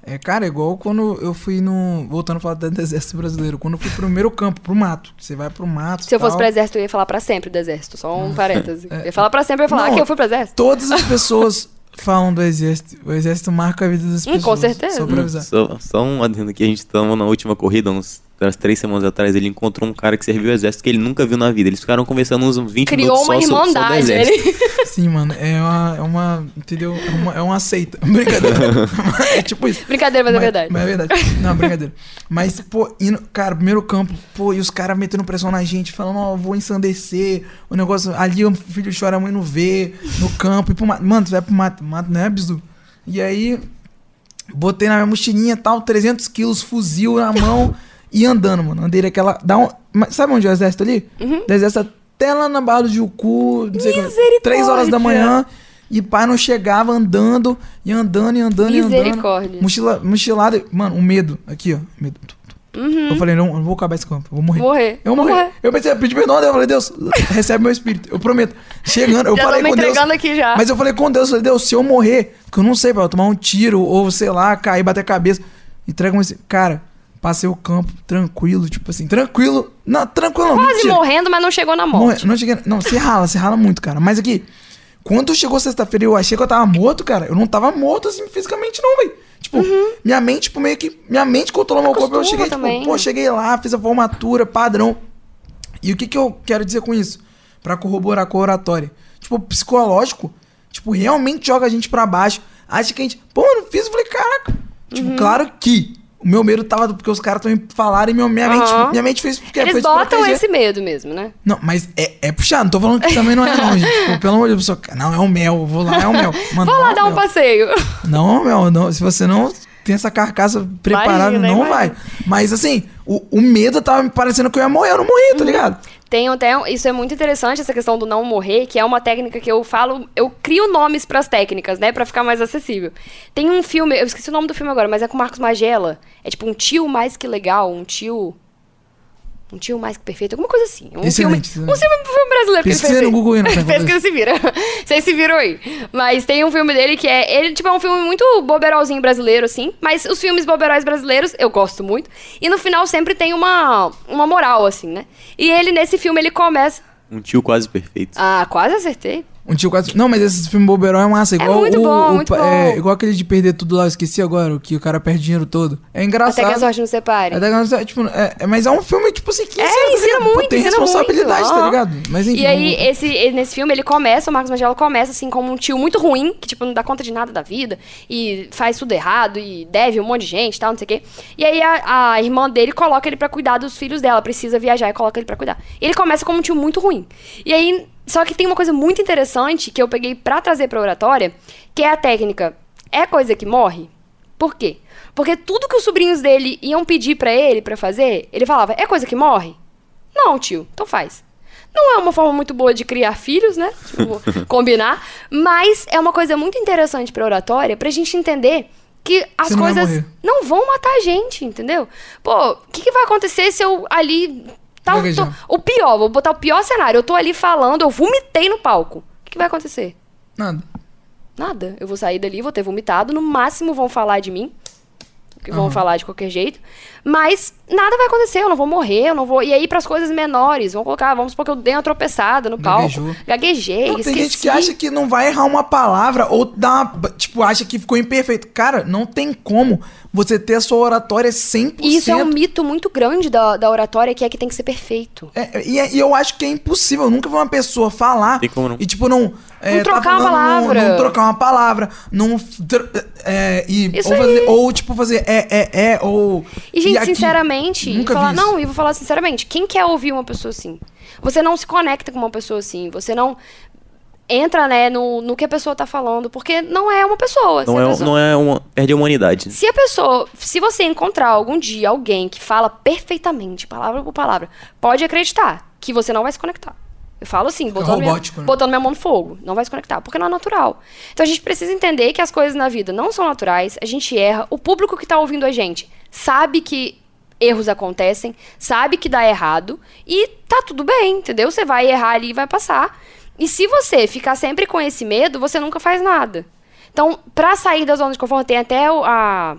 [SPEAKER 1] é, cara, é igual quando eu fui no. Voltando a falar do exército brasileiro, quando eu fui pro primeiro campo, pro mato. Você vai pro mato.
[SPEAKER 2] Se eu fosse
[SPEAKER 1] tal.
[SPEAKER 2] pro exército, eu ia falar pra sempre do exército. Só um parêntese. Eu ia falar pra sempre, eu ia falar
[SPEAKER 1] Não,
[SPEAKER 2] que eu fui pro exército.
[SPEAKER 1] Todas as pessoas falam do exército. O exército marca a vida das
[SPEAKER 2] Hum,
[SPEAKER 1] pessoas.
[SPEAKER 2] com certeza.
[SPEAKER 1] Só pra avisar.
[SPEAKER 3] Só, só um adendo aqui, a gente tava na última corrida, uns umas três semanas atrás, ele encontrou um cara que serviu o exército que ele nunca viu na vida. Eles ficaram conversando uns 20
[SPEAKER 2] Criou
[SPEAKER 3] minutos
[SPEAKER 2] uma
[SPEAKER 3] só, so- só do
[SPEAKER 2] irmandade.
[SPEAKER 3] exército.
[SPEAKER 2] Ele...
[SPEAKER 1] Sim, mano, é uma. É uma entendeu? É uma, é uma seita. Brincadeira. é tipo isso.
[SPEAKER 2] Brincadeira, mas, é verdade.
[SPEAKER 1] Mas é verdade. Não, brincadeira. Mas, pô, indo, cara, primeiro campo, pô, e os caras metendo pressão na gente, falando, ó, vou ensandecer. O negócio, ali o filho chora, a mãe não vê, no campo, e pro mato. Mano, tu vai pro mato, mato não é bizu. E aí, botei na minha mochilinha e tal, 300 quilos, fuzil na mão e andando, mano. Andei daquela. Dá um, sabe onde é o exército ali?
[SPEAKER 2] Uhum.
[SPEAKER 1] Do exército até lá na Barra do Jucu, não sei como. 3 horas da manhã. E pai não chegava andando, e andando, e andando, e andando.
[SPEAKER 2] Misericórdia.
[SPEAKER 1] Mochila, mochilada, mano, um medo. Aqui, ó. Medo.
[SPEAKER 2] Uhum.
[SPEAKER 1] Eu falei, não, eu não vou acabar esse campo, eu vou morrer.
[SPEAKER 2] Morrer.
[SPEAKER 1] Eu vou morrer.
[SPEAKER 2] morrer.
[SPEAKER 1] Eu pensei, eu pedi perdão a Deus, eu falei, Deus, recebe meu espírito, eu prometo. Chegando, eu
[SPEAKER 2] Já
[SPEAKER 1] falei
[SPEAKER 2] tô me
[SPEAKER 1] com Deus.
[SPEAKER 2] aqui já.
[SPEAKER 1] Mas eu falei com Deus, eu falei, Deus, se eu morrer, porque eu não sei, pra eu tomar um tiro, ou sei lá, cair, bater a cabeça, entrega um. Cara, passei o campo tranquilo, tipo assim, tranquilo. Não, tranquilo.
[SPEAKER 2] Quase
[SPEAKER 1] mentira.
[SPEAKER 2] morrendo, mas não chegou na
[SPEAKER 1] Morre-
[SPEAKER 2] morte.
[SPEAKER 1] Não cheguei. Não, se rala, se rala muito, cara. Mas aqui, quando chegou sexta-feira eu achei que eu tava morto, cara, eu não tava morto assim fisicamente, não, velho. Tipo, minha mente, tipo, meio que. Minha mente controlou meu corpo. Eu
[SPEAKER 2] Uhum.
[SPEAKER 1] Cheguei,
[SPEAKER 2] também.
[SPEAKER 1] tipo, pô, cheguei lá, fiz a formatura, padrão. E o que que eu quero dizer com isso? Pra corroborar com a oratória. Tipo, psicológico, tipo, realmente joga a gente pra baixo. Acha que a gente. Pô, eu não fiz, eu falei, caraca. Tipo,
[SPEAKER 2] Uhum.
[SPEAKER 1] claro que. O meu medo tava porque os caras também falaram e minha, minha, mente,
[SPEAKER 2] Aham.
[SPEAKER 1] minha mente fez porque
[SPEAKER 2] Eles
[SPEAKER 1] foi se
[SPEAKER 2] botam esse medo mesmo, né?
[SPEAKER 1] Não, mas é, é puxado, não tô falando que também não é não, gente. Tipo, pelo amor de Deus, não, é o mel, vou lá, é o mel. Mano,
[SPEAKER 2] Vou lá
[SPEAKER 1] é
[SPEAKER 2] dar um
[SPEAKER 1] mel.
[SPEAKER 2] passeio.
[SPEAKER 1] Não mel, não, se você não tem essa carcaça preparada,
[SPEAKER 2] Imagina,
[SPEAKER 1] não
[SPEAKER 2] imagina.
[SPEAKER 1] vai. Mas assim, o, o medo tava me parecendo que eu ia morrer, eu não morri,
[SPEAKER 2] Uhum.
[SPEAKER 1] tá ligado?
[SPEAKER 2] Tem até, isso é muito interessante, essa questão do não morrer, que é uma técnica que eu falo, eu crio nomes pras técnicas, né, Pra ficar mais acessível. Tem um filme, eu esqueci o nome do filme agora, mas é com o Marcos Magela. É tipo um tio mais que legal, um tio um tio mais que perfeito, alguma coisa assim. Um filme,
[SPEAKER 1] Excelente,
[SPEAKER 2] um filme, um filme brasileiro que ele
[SPEAKER 1] Pesquisa
[SPEAKER 2] fez
[SPEAKER 1] no. Google aí, não
[SPEAKER 2] Pesquisa se vira. Vocês se viram aí. Mas tem um filme dele que é. Ele, tipo, é um filme muito boberolzinho brasileiro, assim. Mas os filmes boberóis brasileiros eu gosto muito. E no final sempre tem uma, uma moral, assim, né? E ele, nesse filme, ele começa.
[SPEAKER 3] Um tio quase perfeito.
[SPEAKER 2] Ah, quase acertei.
[SPEAKER 1] Um tio quase. Não, mas esse filme Boberó é massa, igual
[SPEAKER 2] muito
[SPEAKER 1] o,
[SPEAKER 2] bom,
[SPEAKER 1] o-
[SPEAKER 2] muito
[SPEAKER 1] é,
[SPEAKER 2] bom.
[SPEAKER 1] igual aquele de perder tudo lá, eu esqueci agora, o que o cara perde dinheiro todo. É engraçado.
[SPEAKER 2] Até que a sorte nos separe.
[SPEAKER 1] É, da- tipo, é, é- mas é um filme, tipo assim, que
[SPEAKER 2] É,
[SPEAKER 1] tá
[SPEAKER 2] ensina?
[SPEAKER 1] Pô,
[SPEAKER 2] muito,
[SPEAKER 1] tem
[SPEAKER 2] ensina
[SPEAKER 1] responsabilidade,
[SPEAKER 2] muito,
[SPEAKER 1] tá ligado? Mas enfim.
[SPEAKER 2] E aí, esse, nesse filme, ele começa, o Marcos Magela começa, assim, como um tio muito ruim, que, tipo, não dá conta de nada da vida, e faz tudo errado, e deve um monte de gente e tal, não sei o quê. E aí, a, a irmã dele coloca ele pra cuidar dos filhos dela, precisa viajar e coloca ele pra cuidar. Ele começa como um tio muito ruim. E aí, só que tem uma coisa muito interessante que eu peguei pra trazer pra oratória, que é a técnica, é coisa que morre? Por quê? Porque tudo que os sobrinhos dele iam pedir pra ele pra fazer, ele falava, é coisa que morre? Não, tio, então faz. Não é uma forma muito boa de criar filhos, né? Tipo, combinar. Mas é uma coisa muito interessante pra oratória, pra gente entender que as
[SPEAKER 1] Você não
[SPEAKER 2] coisas
[SPEAKER 1] morrer.
[SPEAKER 2] não vão matar a gente, entendeu? Pô, o que, que vai acontecer se eu ali. Tá,
[SPEAKER 1] Gaguejar.
[SPEAKER 2] tô- o pior, vou botar o pior cenário. Eu tô ali falando, eu vomitei no palco. O que, que vai acontecer?
[SPEAKER 1] Nada.
[SPEAKER 2] Nada. Eu vou sair dali, vou ter vomitado. No máximo vão falar de mim. Que vão
[SPEAKER 1] Aham.
[SPEAKER 2] falar de qualquer jeito. Mas nada vai acontecer, eu não vou morrer, eu não vou. E aí, pras coisas menores, vamos colocar, vamos supor que eu dei uma tropeçada no palco. Gaguejei,
[SPEAKER 1] Não, tem
[SPEAKER 2] esqueci.
[SPEAKER 1] gente que acha que não vai errar uma palavra ou dá uma, tipo, acha que ficou imperfeito. Cara, não tem como você ter a sua oratória 100%.
[SPEAKER 2] E isso é um mito muito grande da, da oratória, que é que tem que ser perfeito.
[SPEAKER 1] É, e, é- e eu acho que é impossível. Eu nunca vi uma pessoa falar
[SPEAKER 3] Tem como não.
[SPEAKER 1] e, tipo, não. É,
[SPEAKER 2] Não trocar uma
[SPEAKER 1] falando, não-
[SPEAKER 2] palavra.
[SPEAKER 1] Não, trocar uma palavra. Não. É, e,
[SPEAKER 2] Isso
[SPEAKER 1] ou, fazer-
[SPEAKER 2] aí.
[SPEAKER 1] ou, tipo, fazer é, é, é, ou.
[SPEAKER 2] E, gente,
[SPEAKER 1] aqui.
[SPEAKER 2] sinceramente,
[SPEAKER 1] Nunca
[SPEAKER 2] falar, não, e vou falar sinceramente, quem quer ouvir uma pessoa assim? Você não se conecta com uma pessoa assim, você não entra, né, no, no que a pessoa tá falando, porque não é uma pessoa.
[SPEAKER 3] Não é,
[SPEAKER 2] pessoa-
[SPEAKER 3] não é uma. Perde a humanidade.
[SPEAKER 2] Se a pessoa, se você encontrar algum dia alguém que fala perfeitamente, palavra por palavra, pode acreditar que você não vai se conectar. Eu falo assim, botando,
[SPEAKER 1] robótico,
[SPEAKER 2] minha,
[SPEAKER 1] né?
[SPEAKER 2] botando minha mão no fogo. Não vai se conectar, porque não é natural. Então a gente precisa entender que as coisas na vida não são naturais, a gente erra. O público que tá ouvindo a gente sabe que erros acontecem, sabe que dá errado e tá tudo bem, entendeu? Você vai errar ali e vai passar. E se você ficar sempre com esse medo, você nunca faz nada. Então, pra sair da zona de conforto, tem até a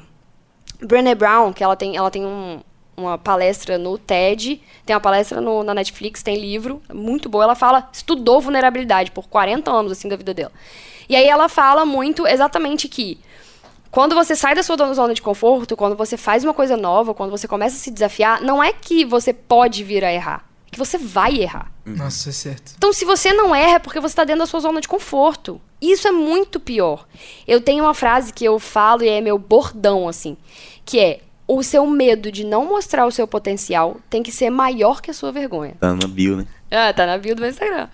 [SPEAKER 2] Brené Brown, que ela tem, ela tem um- uma palestra no TED, tem uma palestra no- na Netflix, tem livro, muito boa. Ela fala, estudou vulnerabilidade por 40 anos, assim, da vida dela. E aí ela fala muito exatamente que quando você sai da sua zona de conforto, quando você faz uma coisa nova, quando você começa a se desafiar, não é que você pode vir a errar, é que você vai errar.
[SPEAKER 1] Nossa, é certo.
[SPEAKER 2] Então, se você não erra, é porque você está dentro da sua zona de conforto. Isso é muito pior. Eu tenho uma frase que eu falo e é meu bordão, assim, que é: o seu medo de não mostrar o seu potencial tem que ser maior que a sua vergonha.
[SPEAKER 3] Tá na bio, né?
[SPEAKER 2] Ah, tá na bio do meu Instagram.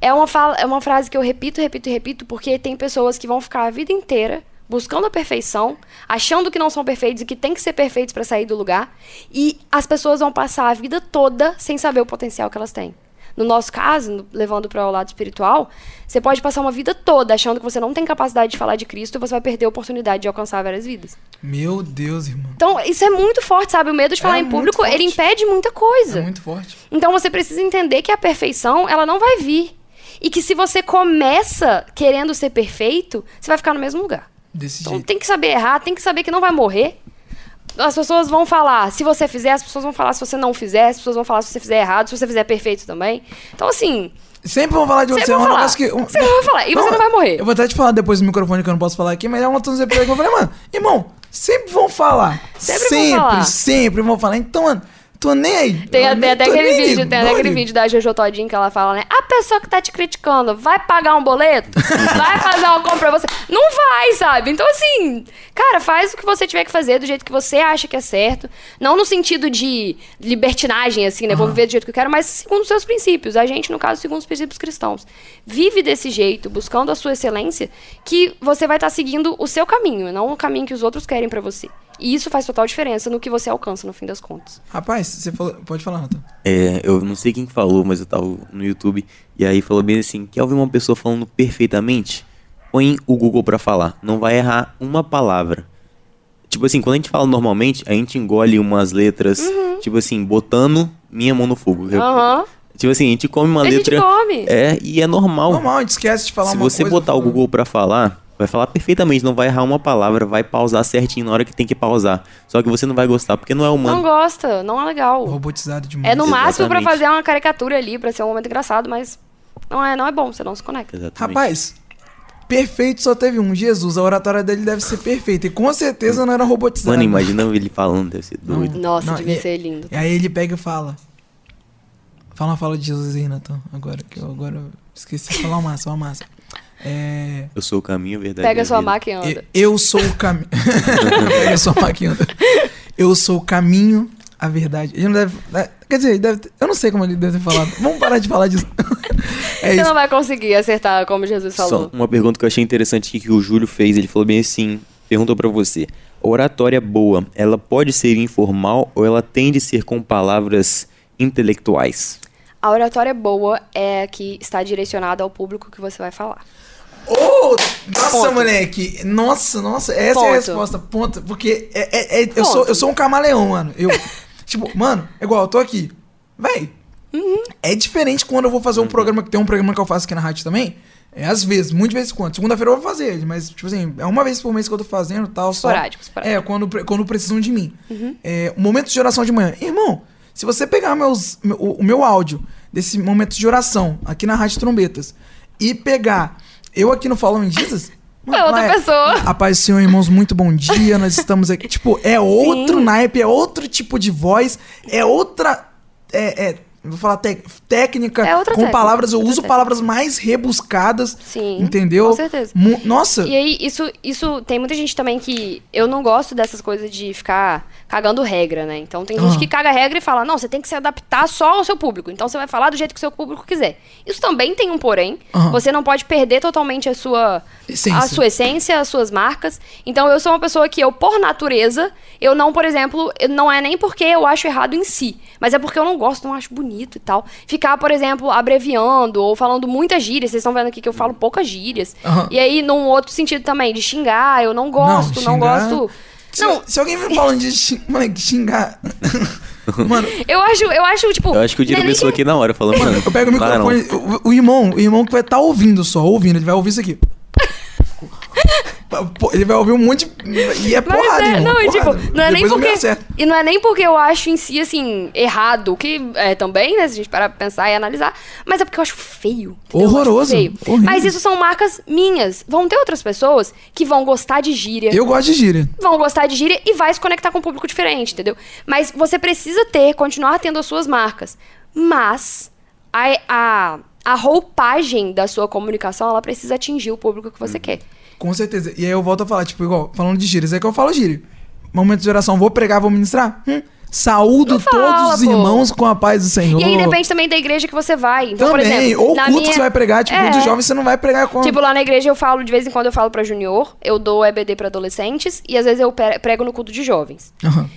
[SPEAKER 2] É uma, fala, é uma frase que eu repito, repito e repito, porque tem pessoas que vão ficar a vida inteira buscando a perfeição, achando que não são perfeitos e que tem que ser perfeitos para sair do lugar, e as pessoas vão passar a vida toda sem saber o potencial que elas têm. No nosso caso, levando para o lado espiritual, você pode passar uma vida toda achando que você não tem capacidade de falar de Cristo e você vai perder a oportunidade de alcançar várias vidas.
[SPEAKER 1] Meu Deus, irmão.
[SPEAKER 2] Então, isso é muito forte, sabe? O medo de falar
[SPEAKER 1] É
[SPEAKER 2] em público, ele
[SPEAKER 1] forte.
[SPEAKER 2] impede muita coisa.
[SPEAKER 1] É muito forte.
[SPEAKER 2] Então você precisa entender que a perfeição, ela não vai vir. E que se você começa querendo ser perfeito, você vai ficar no mesmo lugar.
[SPEAKER 1] Desse
[SPEAKER 2] Então
[SPEAKER 1] jeito.
[SPEAKER 2] tem que saber errar, tem que saber que não vai morrer. As pessoas vão falar se você fizer, as pessoas vão falar se você não fizer, as pessoas vão falar se você fizer errado, se você fizer perfeito também. Então, assim,
[SPEAKER 1] Sempre vão falar de você. É um
[SPEAKER 2] vão
[SPEAKER 1] negócio que. um-
[SPEAKER 2] Sempre vão falar. E você não vai morrer.
[SPEAKER 1] Eu vou até te falar depois do microfone que eu não posso falar aqui, mas é um outro episódio que eu falei, mano, irmão, sempre vão falar.
[SPEAKER 2] Sempre vão
[SPEAKER 1] sempre,
[SPEAKER 2] falar.
[SPEAKER 1] sempre vão falar. Então, mano, tô nem aí.
[SPEAKER 2] Tem, até
[SPEAKER 1] tô
[SPEAKER 2] aquele
[SPEAKER 1] aí,
[SPEAKER 2] vídeo, tem até aquele vídeo da Jojo Todinho que ela fala, né? A pessoa que tá te criticando vai pagar um boleto? vai fazer uma compra pra você? Não vai, sabe? Então, assim, cara, faz o que você tiver que fazer do jeito que você acha que é certo. Não no sentido de libertinagem, assim, né? Vou viver do jeito que eu quero, mas segundo os seus princípios. A gente, no caso, segundo os princípios cristãos. Vive desse jeito, buscando a sua excelência, que você vai estar seguindo o seu caminho, não o caminho que os outros querem pra você. E isso faz total diferença no que você alcança, no fim das contas.
[SPEAKER 1] Rapaz, você falou. Pode falar, Nathan.
[SPEAKER 3] É, eu não sei quem falou, mas eu tava no YouTube e aí falou bem assim: quer ouvir uma pessoa falando perfeitamente? Põe o Google pra falar. Não vai errar uma palavra. Tipo assim, quando a gente fala normalmente, a gente engole umas letras, tipo assim, botando minha mão no fogo.
[SPEAKER 2] Uhum. Aham.
[SPEAKER 3] Tipo assim, a gente come uma
[SPEAKER 2] A gente
[SPEAKER 3] letra.
[SPEAKER 2] come.
[SPEAKER 3] É, e é normal.
[SPEAKER 1] Normal, a gente esquece de falar
[SPEAKER 3] Se
[SPEAKER 1] uma
[SPEAKER 3] você
[SPEAKER 1] coisa,
[SPEAKER 3] botar o Google pra falar, vai falar perfeitamente, não vai errar uma palavra, vai pausar certinho na hora que tem que pausar. Só que você não vai gostar, porque não é
[SPEAKER 2] Não
[SPEAKER 3] humano.
[SPEAKER 2] gosta, não é legal.
[SPEAKER 1] Robotizado demais.
[SPEAKER 2] É no máximo pra
[SPEAKER 3] Exatamente.
[SPEAKER 2] fazer uma caricatura ali, pra ser um momento engraçado, mas não é, não é bom, você não se conecta.
[SPEAKER 3] Exatamente.
[SPEAKER 1] Rapaz, perfeito só teve um. Jesus, a oratória dele deve ser perfeita. E com certeza não era robotizado.
[SPEAKER 3] Mano, imagina ele falando, deve ser doido.
[SPEAKER 2] Nossa,
[SPEAKER 1] Não,
[SPEAKER 2] devia
[SPEAKER 1] e-
[SPEAKER 2] ser lindo.
[SPEAKER 1] E aí ele pega e fala. Fala uma fala de Jesus aí, Nathan. Agora que eu agora eu esqueci de falar uma massa, uma massa. É.
[SPEAKER 3] Eu sou o caminho, a verdade.
[SPEAKER 2] Pega
[SPEAKER 3] a
[SPEAKER 2] sua e anda.
[SPEAKER 1] Eu, eu sou o caminho. Pega sua máquina. Eu sou o caminho, a verdade. Ele não deve. é, Quer dizer, deve eu não sei como ele deve ter falado. Vamos parar de falar disso. é
[SPEAKER 2] Você
[SPEAKER 1] isso.
[SPEAKER 2] não vai conseguir acertar como Jesus
[SPEAKER 3] Só
[SPEAKER 2] falou.
[SPEAKER 3] uma pergunta que eu achei interessante que o Júlio fez. Ele falou bem assim: perguntou pra você. Oratória boa, ela pode ser informal ou ela tem de ser com palavras intelectuais?
[SPEAKER 2] A oratória boa é a que está direcionada ao público que você vai falar.
[SPEAKER 1] Oh, nossa,
[SPEAKER 2] Ponto.
[SPEAKER 1] moleque. Nossa, nossa. Essa é a
[SPEAKER 2] Ponto.
[SPEAKER 1] resposta. Ponto. Porque é, é- é- eu,
[SPEAKER 2] Ponto.
[SPEAKER 1] sou, eu sou um camaleão, mano. Eu, tipo, mano, é igual, eu tô aqui. Véi. É diferente quando eu vou fazer um programa, que tem um programa que eu faço aqui na rádio também. É às vezes, muitas vezes quando. Segunda-feira eu vou fazer ele, mas, tipo assim, é uma vez por mês que eu tô fazendo e tal. só.
[SPEAKER 2] Esporádico, esporádico.
[SPEAKER 1] É, quando, quando precisam de mim. É, o momento de oração de manhã. Irmão, se você pegar meus, meu- o, o meu áudio desse momento de oração aqui na Rádio Trombetas e pegar eu aqui no Falando em Jesus.
[SPEAKER 2] É outra pessoa.
[SPEAKER 1] A paz do Senhor, irmãos, muito bom dia. Nós estamos aqui. Tipo, é outro naipe, é outro tipo de voz, é outra. É, é, vou falar técnica.
[SPEAKER 2] É
[SPEAKER 1] com
[SPEAKER 2] técnica,
[SPEAKER 1] palavras, eu uso
[SPEAKER 2] técnica.
[SPEAKER 1] palavras mais rebuscadas.
[SPEAKER 2] Sim,
[SPEAKER 1] Entendeu?
[SPEAKER 2] com certeza.
[SPEAKER 1] Mu- Nossa.
[SPEAKER 2] E aí, isso, isso tem muita gente também que. Eu não gosto dessas coisas de ficar cagando regra, né? Então tem gente
[SPEAKER 1] Ah.
[SPEAKER 2] que caga regra e fala, não, você tem que se adaptar só ao seu público. Então você vai falar do jeito que o seu público quiser. Isso também tem um porém.
[SPEAKER 1] Aham.
[SPEAKER 2] Você não pode perder totalmente a sua
[SPEAKER 1] Essência.
[SPEAKER 2] a sua essência, as suas marcas. Então eu sou uma pessoa que eu, por natureza, eu não, por exemplo, não é nem porque eu acho errado em si, mas é porque eu não gosto, não acho bonito e tal. Ficar, por exemplo, abreviando ou falando muitas gírias. Vocês estão vendo aqui que eu falo poucas gírias.
[SPEAKER 1] Aham.
[SPEAKER 2] E aí, num outro sentido também, de xingar, eu não gosto, não,
[SPEAKER 1] xingar-
[SPEAKER 2] gosto.
[SPEAKER 1] Se,
[SPEAKER 2] Não,
[SPEAKER 1] se alguém me falando de xing- moleque, xingar. Mano,
[SPEAKER 2] eu acho, eu acho, tipo.
[SPEAKER 3] Eu acho que o Dino
[SPEAKER 2] não é
[SPEAKER 3] pensou aqui na hora, falando, mano.
[SPEAKER 1] eu pego o
[SPEAKER 3] não.
[SPEAKER 1] microfone. O, o irmão, o irmão que vai estar ouvindo só, ouvindo, ele vai ouvir isso aqui. Ele vai ouvir um monte. de- E é
[SPEAKER 2] Mas
[SPEAKER 1] porrada,
[SPEAKER 2] é,
[SPEAKER 1] irmão.
[SPEAKER 2] não, tipo,
[SPEAKER 1] porrada.
[SPEAKER 2] não é nem porque. E não é nem porque eu acho em si, assim, errado, que é também, né? Se a gente parar pra pensar e analisar. Mas é porque eu acho feio. entendeu? Eu acho
[SPEAKER 1] Horroroso,
[SPEAKER 2] feio. Mas isso são marcas minhas. Vão ter outras pessoas que vão gostar de gíria.
[SPEAKER 1] Eu gosto de gíria.
[SPEAKER 2] Vão gostar de gíria e vai se conectar com um público diferente, entendeu? Mas você precisa ter, continuar tendo as suas marcas. Mas a, a, a roupagem da sua comunicação, ela precisa atingir o público que
[SPEAKER 1] Uhum.
[SPEAKER 2] você quer.
[SPEAKER 1] Com certeza. E aí eu volto a falar, tipo, igual, falando de gírias. É que eu falo gíria. Momento de oração, vou pregar, vou ministrar? Hum. Saúdo
[SPEAKER 2] fala,
[SPEAKER 1] todos os
[SPEAKER 2] pô.
[SPEAKER 1] irmãos com a paz do Senhor.
[SPEAKER 2] E aí depende também da igreja que você vai. Então,
[SPEAKER 1] Também.
[SPEAKER 2] por exemplo,
[SPEAKER 1] Ou culto
[SPEAKER 2] minha...
[SPEAKER 1] que você vai pregar, tipo,
[SPEAKER 2] É.
[SPEAKER 1] dos jovens você não vai pregar com.
[SPEAKER 2] Tipo, lá na igreja eu falo, de vez em quando eu falo pra junior, eu dou EBD pra adolescentes e às vezes eu pre- prego no culto de jovens.
[SPEAKER 1] Aham.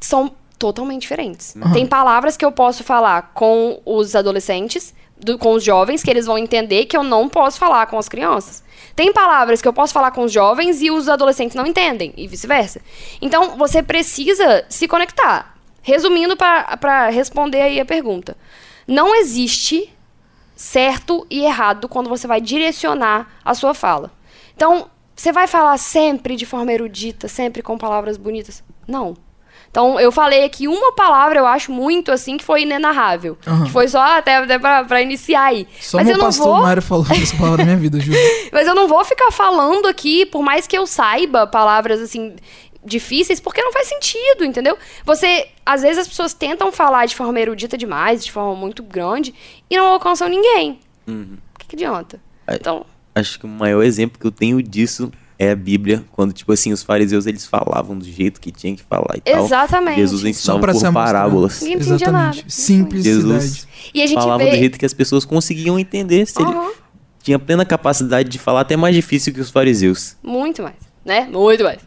[SPEAKER 2] São totalmente diferentes.
[SPEAKER 1] Aham.
[SPEAKER 2] Tem palavras que eu posso falar com os adolescentes, do- com os jovens, que eles vão entender que eu não posso falar com as crianças. Tem palavras que eu posso falar com os jovens e os adolescentes não entendem, e vice-versa. Então, você precisa se conectar. Resumindo, para responder aí a pergunta. Não existe certo e errado quando você vai direcionar a sua fala. Então, você vai falar sempre de forma erudita, sempre com palavras bonitas? Não. Então, eu falei aqui uma palavra, eu acho muito assim, que foi inenarrável.
[SPEAKER 1] Aham.
[SPEAKER 2] Que foi só até, até pra, pra iniciar aí.
[SPEAKER 1] Só
[SPEAKER 2] mas
[SPEAKER 1] meu
[SPEAKER 2] eu não
[SPEAKER 1] pastor
[SPEAKER 2] vou.
[SPEAKER 1] Mário falou essa palavra na minha vida, juro.
[SPEAKER 2] Mas eu não vou ficar falando aqui, por mais que eu saiba palavras assim difíceis, porque não faz sentido, entendeu? Você, às vezes as pessoas tentam falar de forma erudita demais, de forma muito grande, e não alcançam ninguém.
[SPEAKER 3] Uhum.
[SPEAKER 2] O que, que adianta? Então,
[SPEAKER 3] Acho que o maior exemplo que eu tenho disso é a Bíblia, quando, tipo assim, os fariseus eles falavam do jeito que tinha que falar e tal.
[SPEAKER 2] Exatamente.
[SPEAKER 3] Jesus ensinava por parábolas.
[SPEAKER 2] Ninguém entendia nada.
[SPEAKER 1] Simplicidade.
[SPEAKER 3] Jesus
[SPEAKER 2] e a gente
[SPEAKER 3] falava
[SPEAKER 2] vê.
[SPEAKER 3] do jeito que as pessoas conseguiam entender. Se ele
[SPEAKER 2] Aham.
[SPEAKER 3] tinha plena capacidade de falar até mais difícil que os fariseus.
[SPEAKER 2] Muito mais, né? Muito mais.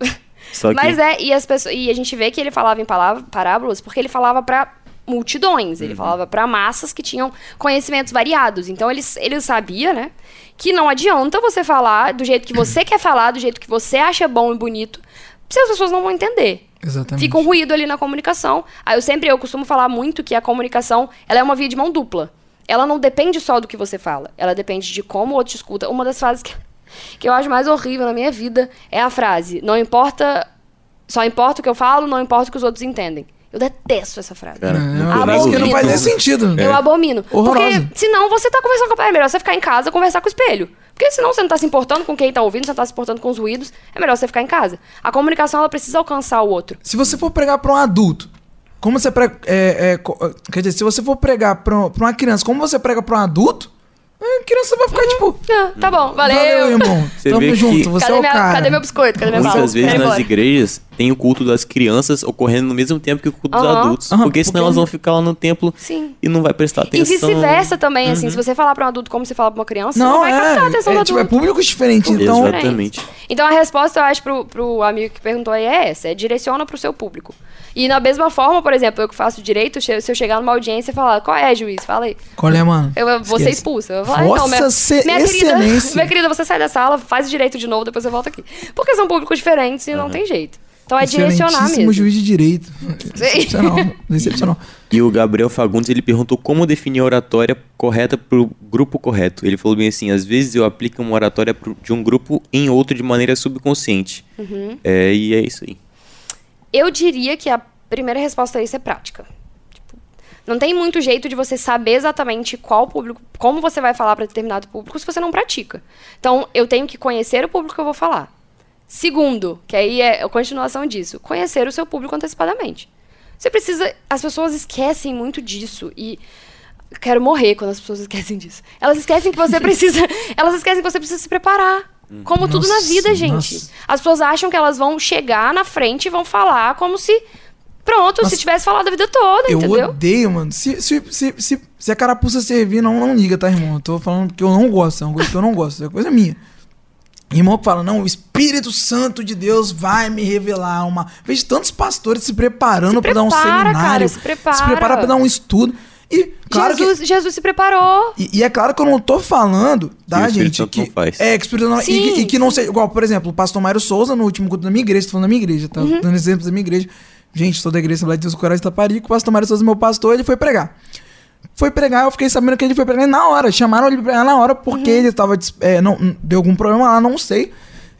[SPEAKER 3] Só que
[SPEAKER 2] Mas é, e, as pessoas, e a gente vê que ele falava em palavra, parábolas porque ele falava pra multidões,
[SPEAKER 3] Uhum.
[SPEAKER 2] ele falava pra massas que tinham conhecimentos variados. Então ele, ele sabia, né, que não adianta você falar do jeito que você quer falar, do jeito que você acha bom e bonito, se as pessoas não vão entender.
[SPEAKER 1] Exatamente.
[SPEAKER 2] Fica um ruído ali na comunicação. Aí eu sempre, eu costumo falar muito que a comunicação, ela é uma via de mão dupla. Ela não depende só do que você fala, ela depende de como o outro te escuta. Uma das frases que, que eu acho mais horrível na minha vida é a frase: não importa, só importa o que eu falo, não importa o que os outros entendem. Eu detesto essa frase.
[SPEAKER 3] Cara,
[SPEAKER 1] É,
[SPEAKER 3] não
[SPEAKER 1] é coisa que não faz nem sentido.
[SPEAKER 2] Eu abomino.
[SPEAKER 1] Horrorosa.
[SPEAKER 2] Porque senão você tá conversando com a É melhor você ficar em casa conversar com o espelho. Porque senão você não tá se importando com quem tá ouvindo, você não tá se importando com os ruídos. É melhor você ficar em casa. A comunicação, ela precisa alcançar o outro.
[SPEAKER 1] Se você for pregar pra um adulto, como você prega. é, é, quer dizer, se você for pregar pra, pra uma criança, como você prega pra um adulto, a criança vai ficar tipo.
[SPEAKER 2] Ah, tá bom, valeu.
[SPEAKER 1] Valeu, irmão.
[SPEAKER 3] Você
[SPEAKER 1] Tamo
[SPEAKER 3] vê que-
[SPEAKER 1] junto, você
[SPEAKER 2] cadê,
[SPEAKER 1] é o
[SPEAKER 2] minha-
[SPEAKER 1] cara.
[SPEAKER 2] cadê meu biscoito? Cadê minha bala?
[SPEAKER 3] Muitas vezes nas igrejas tem o culto das crianças ocorrendo no mesmo tempo que o culto dos
[SPEAKER 2] Aham.
[SPEAKER 3] adultos.
[SPEAKER 1] Aham,
[SPEAKER 3] porque senão
[SPEAKER 1] porque-
[SPEAKER 3] elas vão ficar lá no templo
[SPEAKER 2] Sim.
[SPEAKER 3] e não vai prestar
[SPEAKER 2] E
[SPEAKER 3] atenção.
[SPEAKER 2] vice-versa também, assim. Se você falar pra um adulto como você fala pra uma criança, você
[SPEAKER 1] Não,
[SPEAKER 2] não vai captar a
[SPEAKER 1] é.
[SPEAKER 2] atenção
[SPEAKER 1] É,
[SPEAKER 2] do
[SPEAKER 1] tipo, é
[SPEAKER 2] adulto.
[SPEAKER 1] públicos diferentes. Então,
[SPEAKER 2] Exato.
[SPEAKER 3] Exatamente.
[SPEAKER 2] Então a resposta, eu acho, pro, pro amigo que perguntou aí é essa: é direciona pro seu público. E na mesma forma, por exemplo, eu que faço direito, se eu chegar numa audiência e falar, qual é, juiz? Fala aí.
[SPEAKER 1] qual é, mano?
[SPEAKER 2] Eu eu vou ser expulsa. Eu vou falar,
[SPEAKER 1] Vossa
[SPEAKER 2] então, minha,
[SPEAKER 1] se-
[SPEAKER 2] minha querida,
[SPEAKER 1] excelência.
[SPEAKER 2] minha querida, você sai da sala, faz direito de novo, depois você volta aqui. Porque são públicos diferentes e não tem jeito. Então é direcionar mesmo.
[SPEAKER 1] juiz de direito. Excepcional. excepcional.
[SPEAKER 3] E o Gabriel Fagundes, ele perguntou como definir a oratória correta pro grupo correto. Ele falou bem assim, às vezes eu aplico uma oratória pro- de um grupo em outro de maneira subconsciente.
[SPEAKER 2] Uhum.
[SPEAKER 3] É, e é isso aí.
[SPEAKER 2] Eu diria que a primeira resposta a isso é prática. Não tem muito jeito de você saber exatamente qual público, como você vai falar para determinado público se você não pratica. Então, eu tenho que conhecer o público que eu vou falar. Segundo, que aí é a continuação disso, conhecer o seu público antecipadamente. Você precisa. As pessoas esquecem muito disso e. Quero morrer quando as pessoas esquecem disso. Elas esquecem que você precisa. elas esquecem que você precisa se preparar. Como tudo na
[SPEAKER 1] Nossa,
[SPEAKER 2] vida, gente.
[SPEAKER 1] nossa.
[SPEAKER 2] As pessoas acham que elas vão chegar na frente e vão falar como se. Pronto,
[SPEAKER 1] Nossa.
[SPEAKER 2] se tivesse falado a vida toda,
[SPEAKER 1] Eu
[SPEAKER 2] entendeu?
[SPEAKER 1] odeio, mano. Se, se, se, se, se a carapuça servir, não, não liga, tá, irmão? Eu tô falando que eu não gosto, é uma coisa que eu não gosto, é coisa minha. Irmão que fala, não, o Espírito Santo de Deus vai me revelar uma. Vejo tantos pastores se preparando
[SPEAKER 2] Se
[SPEAKER 1] pra dar um seminário.
[SPEAKER 2] cara, se prepara.
[SPEAKER 1] Se prepara pra dar um estudo. E, claro que-
[SPEAKER 2] Jesus, Jesus se preparou.
[SPEAKER 1] E, e é claro que eu não tô falando, tá,
[SPEAKER 3] Que o Espírito
[SPEAKER 1] gente?
[SPEAKER 3] Santo
[SPEAKER 1] que,
[SPEAKER 3] não faz.
[SPEAKER 1] É, que o Espírito Santo não e,
[SPEAKER 2] Sim,
[SPEAKER 1] que- e que não seja. Igual, por exemplo, o pastor Mário Souza, no último culto da minha igreja, tô falando da minha igreja, tá?
[SPEAKER 2] Uhum.
[SPEAKER 1] Dando exemplos da minha igreja. Gente, sou da igreja Assembleia de Deus do Coração de Taparico, o pastor Mário Souza, meu pastor, ele foi pregar. Foi pregar, eu fiquei sabendo que ele foi pregar na hora. Chamaram ele pra pregar na hora porque
[SPEAKER 2] Uhum.
[SPEAKER 1] ele tava. é, não, deu algum problema lá, não sei.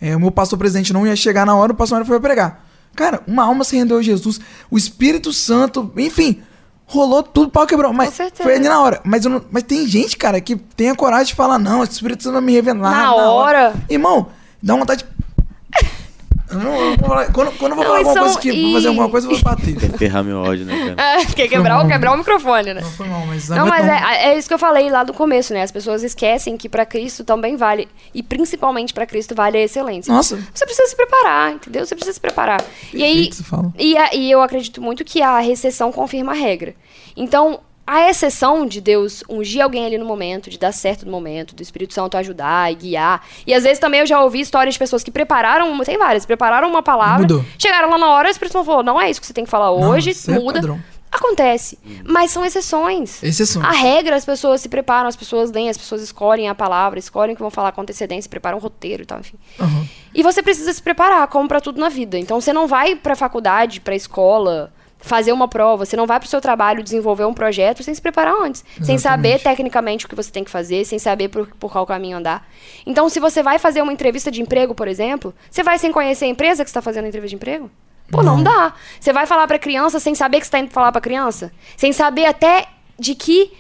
[SPEAKER 1] É, o meu pastor presidente não ia chegar na hora, o pastor Mário foi pregar. Cara, uma alma se rendeu a Jesus, o Espírito Santo, enfim, rolou tudo, pau quebrou. Mas foi ali na hora. Mas, não- mas tem gente, cara, que tem a coragem de falar, não, esse Espírito Santo vai me revelar.
[SPEAKER 2] Na hora.
[SPEAKER 1] Irmão, dá vontade de. Não- quando, quando eu vou falar
[SPEAKER 2] e
[SPEAKER 1] alguma coisa que vou
[SPEAKER 2] e-
[SPEAKER 1] fazer alguma coisa, eu vou bater.
[SPEAKER 3] Quer ferrar meu ódio, né, cara?
[SPEAKER 2] Ah, quer quebrar, o- quebrar o microfone, né?
[SPEAKER 1] Não foi mal, mas.
[SPEAKER 2] Não, mas é, é isso que eu falei lá do começo, né? As pessoas esquecem que pra Cristo também vale, e principalmente pra Cristo vale a excelência.
[SPEAKER 1] Nossa.
[SPEAKER 2] Você precisa se preparar, entendeu? Você precisa se preparar. e aí,
[SPEAKER 1] Perfeito, você fala.
[SPEAKER 2] e, a- e eu acredito muito que a recessão confirma a regra. Então, a exceção de Deus ungir alguém ali no momento, de dar certo no momento, do Espírito Santo ajudar e guiar. E às vezes também eu já ouvi histórias de pessoas que prepararam, tem várias, prepararam uma palavra,
[SPEAKER 1] Mudou.
[SPEAKER 2] chegaram lá na hora, o Espírito Santo falou: não é isso que você tem que falar hoje,
[SPEAKER 1] é
[SPEAKER 2] muda.
[SPEAKER 1] padrão.
[SPEAKER 2] Acontece. Mas são exceções.
[SPEAKER 1] Exceções.
[SPEAKER 2] A regra, as pessoas se preparam, as pessoas leem, as pessoas escolhem a palavra, escolhem o que vão falar com antecedência, preparam um roteiro e tal, enfim.
[SPEAKER 1] Aham.
[SPEAKER 2] E você precisa se preparar, como pra tudo na vida. Então você não vai pra faculdade, pra escola, fazer uma prova, você não vai pro seu trabalho desenvolver um projeto sem se preparar antes, sem saber tecnicamente o que você tem que fazer, sem saber por, por qual caminho andar. Então, se você vai fazer uma entrevista de emprego, por exemplo, você vai sem conhecer a empresa que está fazendo a entrevista de emprego? Pô, não, dá. Você vai falar pra criança sem saber que você tá indo falar pra criança? Sem saber até de que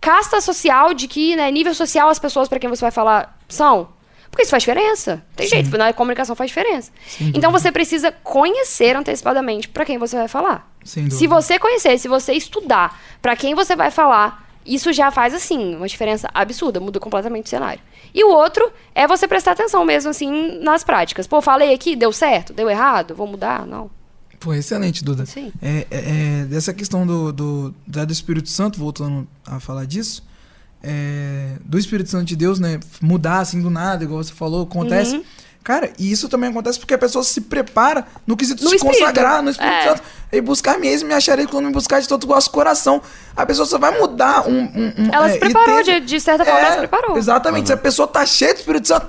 [SPEAKER 2] casta social, de que né, nível social as pessoas pra quem você vai falar são. Porque isso faz diferença. Tem jeito, na comunicação faz diferença. Então você precisa conhecer antecipadamente pra quem você vai falar. Se você conhecer, se você estudar pra quem você vai falar, isso já faz assim uma diferença absurda, muda completamente o cenário. E o outro é você prestar atenção mesmo assim nas práticas. Pô, falei aqui, deu certo, deu errado, vou mudar, não.
[SPEAKER 1] Pô, excelente, Duda.
[SPEAKER 2] Sim.
[SPEAKER 1] É, é- é, dessa questão do, do, do Espírito Santo, voltando a falar disso, é, do Espírito Santo de Deus, né? Mudar assim do nada, igual você falou, acontece.
[SPEAKER 2] Uhum.
[SPEAKER 1] Cara, e isso também acontece porque a pessoa se prepara no quesito
[SPEAKER 2] No
[SPEAKER 1] se
[SPEAKER 2] Espírito.
[SPEAKER 1] consagrar no Espírito
[SPEAKER 2] É.
[SPEAKER 1] Santo. E buscar mesmo, me acharei quando me buscar de todo o vosso coração. A pessoa só vai mudar um. um- um-
[SPEAKER 2] Ela
[SPEAKER 1] é,
[SPEAKER 2] se preparou, de, de certa forma, ela se preparou.
[SPEAKER 1] Exatamente. Se a pessoa tá cheia do Espírito Santo,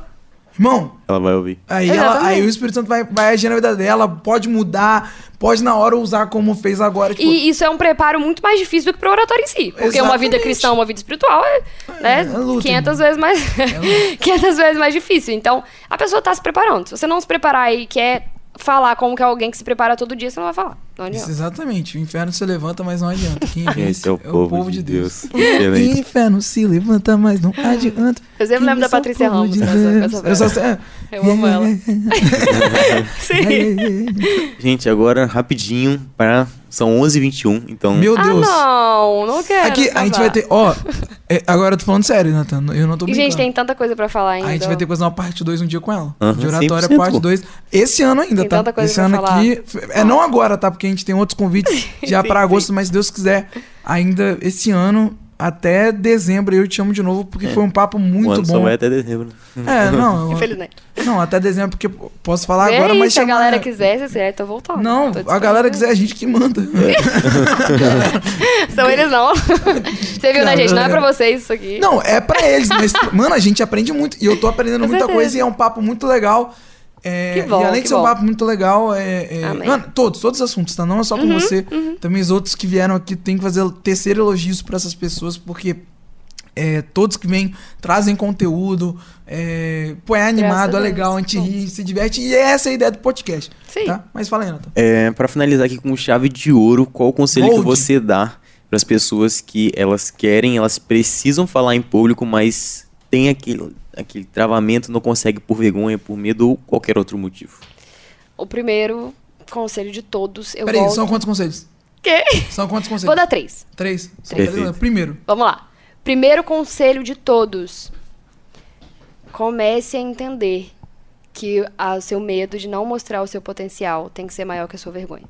[SPEAKER 1] irmão,
[SPEAKER 3] Ela vai ouvir.
[SPEAKER 1] Aí, ela,
[SPEAKER 2] Exatamente.
[SPEAKER 1] aí o Espírito Santo vai, vai agir na vida dela, pode mudar, pode na hora usar como fez agora. Tipo,
[SPEAKER 2] E isso é um preparo muito mais difícil do que pro oratório em si. Porque uma vida
[SPEAKER 1] Exatamente.
[SPEAKER 2] cristã, uma vida espiritual é, né,
[SPEAKER 1] é luta,
[SPEAKER 2] 500 vezes mais 500 vezes mais difícil. Então, a pessoa tá se preparando. Se você não se preparar e quer falar como que é alguém que se prepara todo dia, você não vai falar. Não
[SPEAKER 1] Isso, exatamente. O inferno se levanta, mas não adianta. Quem vence
[SPEAKER 3] Esse é o povo de Deus.
[SPEAKER 1] O
[SPEAKER 3] Excelente.
[SPEAKER 1] inferno se levanta, mas não adianta.
[SPEAKER 2] Eu sempre
[SPEAKER 1] Quem
[SPEAKER 2] lembro da
[SPEAKER 1] é o
[SPEAKER 2] Patrícia
[SPEAKER 1] povo
[SPEAKER 2] Ramos
[SPEAKER 1] de
[SPEAKER 2] com essa- com
[SPEAKER 1] Deus.
[SPEAKER 2] essa
[SPEAKER 1] Eu só é.
[SPEAKER 2] Eu amo ela. Sim.
[SPEAKER 3] Gente, agora rapidinho para são 11h21, então
[SPEAKER 1] Meu
[SPEAKER 2] Ah,
[SPEAKER 1] Deus.
[SPEAKER 2] não, não quero.
[SPEAKER 1] Aqui a gente
[SPEAKER 2] acabar.
[SPEAKER 1] vai ter. Ó, é, agora eu tô falando sério, Nathan. Eu não tô
[SPEAKER 2] E,
[SPEAKER 1] brincando.
[SPEAKER 2] gente, tem tanta coisa pra falar ainda.
[SPEAKER 1] A gente vai ter que fazer uma parte 2 um dia com ela.
[SPEAKER 3] Aham,
[SPEAKER 1] de oratória,
[SPEAKER 3] 100%,
[SPEAKER 1] parte
[SPEAKER 3] pô.
[SPEAKER 1] 2. Esse ano ainda,
[SPEAKER 2] Tem
[SPEAKER 1] tá?
[SPEAKER 2] tanta coisa
[SPEAKER 1] Esse
[SPEAKER 2] pra
[SPEAKER 1] ano
[SPEAKER 2] falar.
[SPEAKER 1] aqui. É não agora, tá? Porque a gente tem outros convites já
[SPEAKER 2] Sim,
[SPEAKER 1] pra
[SPEAKER 2] sim.
[SPEAKER 1] agosto, mas se Deus quiser, ainda esse ano, até dezembro, eu te chamo de novo, porque foi um papo
[SPEAKER 3] o
[SPEAKER 1] muito
[SPEAKER 3] ano só
[SPEAKER 1] bom.
[SPEAKER 3] vai até dezembro.
[SPEAKER 1] É, não.
[SPEAKER 2] Infelizmente.
[SPEAKER 1] não, até dezembro, porque posso falar
[SPEAKER 2] Vê
[SPEAKER 1] agora,
[SPEAKER 2] aí,
[SPEAKER 1] mas
[SPEAKER 2] se a galera quiser, se quiser, tô voltando.
[SPEAKER 1] Não,
[SPEAKER 2] Tô
[SPEAKER 1] a galera quiser, a gente que manda.
[SPEAKER 2] São eles não. Você viu, né, gente? Não é pra vocês isso aqui.
[SPEAKER 1] Não, é pra eles, mas, mano, a gente aprende muito. E eu tô aprendendo
[SPEAKER 2] Com
[SPEAKER 1] muita
[SPEAKER 2] certeza.
[SPEAKER 1] coisa e é um papo muito legal. É,
[SPEAKER 2] Que bom,
[SPEAKER 1] e além
[SPEAKER 2] que
[SPEAKER 1] de ser um
[SPEAKER 2] bom.
[SPEAKER 1] papo muito legal, é, é-. Mano, todos, todos os assuntos, tá? Não é só com você. Também os outros que vieram aqui tem que fazer terceiro elogios pra essas pessoas, porque é, todos que vêm trazem conteúdo, é, pô, é animado,
[SPEAKER 2] Graças
[SPEAKER 1] é legal, a gente ri, se diverte, e essa é a ideia do podcast.
[SPEAKER 2] Sim.
[SPEAKER 1] Tá? Mas fala aí, Nathan.
[SPEAKER 3] É, para finalizar aqui com chave de ouro, qual o conselho que você dá para as pessoas que elas querem, elas precisam falar em público, mas tem aquele, aquele travamento, não consegue por vergonha, por medo ou qualquer outro motivo?
[SPEAKER 2] O primeiro conselho de todos, eu
[SPEAKER 1] Peraí,
[SPEAKER 2] volto...
[SPEAKER 1] são quantos conselhos?
[SPEAKER 2] Quê?
[SPEAKER 1] São quantos conselhos?
[SPEAKER 2] Vou dar três.
[SPEAKER 1] Três?
[SPEAKER 3] Perfeito.
[SPEAKER 1] três? Primeiro,
[SPEAKER 2] Vamos lá. Primeiro conselho de todos. Comece a entender que o seu medo de não mostrar o seu potencial tem que ser maior que a sua vergonha.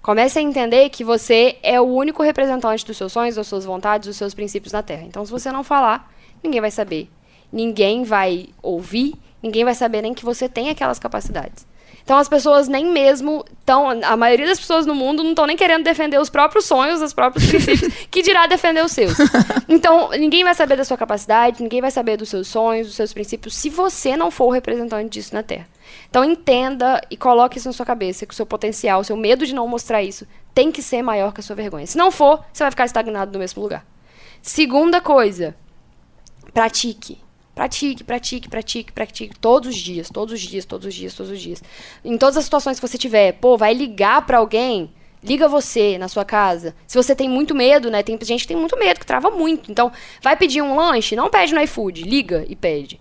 [SPEAKER 2] Comece a entender que você é o único representante dos seus sonhos, das suas vontades, dos seus princípios na Terra. Então, se você não falar, ninguém vai saber. Ninguém vai ouvir, ninguém vai saber nem que você tem aquelas capacidades. Então as pessoas nem mesmo estão. A maioria das pessoas no mundo não estão nem querendo defender os próprios sonhos, os próprios princípios, que dirá defender os seus. Então, ninguém vai saber da sua capacidade, ninguém vai saber dos seus sonhos, dos seus princípios, se você não for o representante disso na Terra. Então entenda e coloque isso na sua cabeça, que o seu potencial, o seu medo de não mostrar isso, tem que ser maior que a sua vergonha. Se não for, você vai ficar estagnado no mesmo lugar. Segunda coisa, pratique. Pratique, pratique, pratique, pratique. Todos os dias, todos os dias, todos os dias, todos os dias. Em todas as situações que você tiver, pô, vai ligar pra alguém, liga você na sua casa. Se você tem muito medo, né? Tem gente que tem muito medo, que trava muito. Então, vai pedir um lanche, não pede no iFood, liga e pede.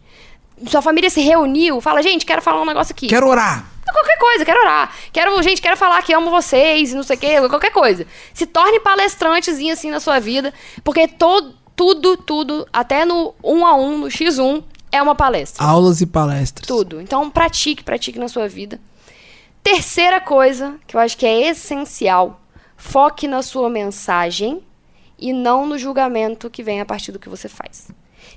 [SPEAKER 2] Sua família se reuniu, fala, gente, quero falar um negócio aqui.
[SPEAKER 1] quero orar.
[SPEAKER 2] Qualquer coisa, quero orar. Quero, gente, quero falar que amo vocês, não sei o quê, qualquer coisa. Se torne palestrantezinho assim na sua vida, porque todo, tudo, tudo, até no um a um, no X1, é uma palestra.
[SPEAKER 1] Aulas e palestras.
[SPEAKER 2] Tudo. Então, pratique, pratique na sua vida. Terceira coisa, que eu acho que é essencial, foque na sua mensagem e não no julgamento que vem a partir do que você faz.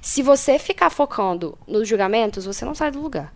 [SPEAKER 2] Se você ficar focando nos julgamentos, você não sai do lugar.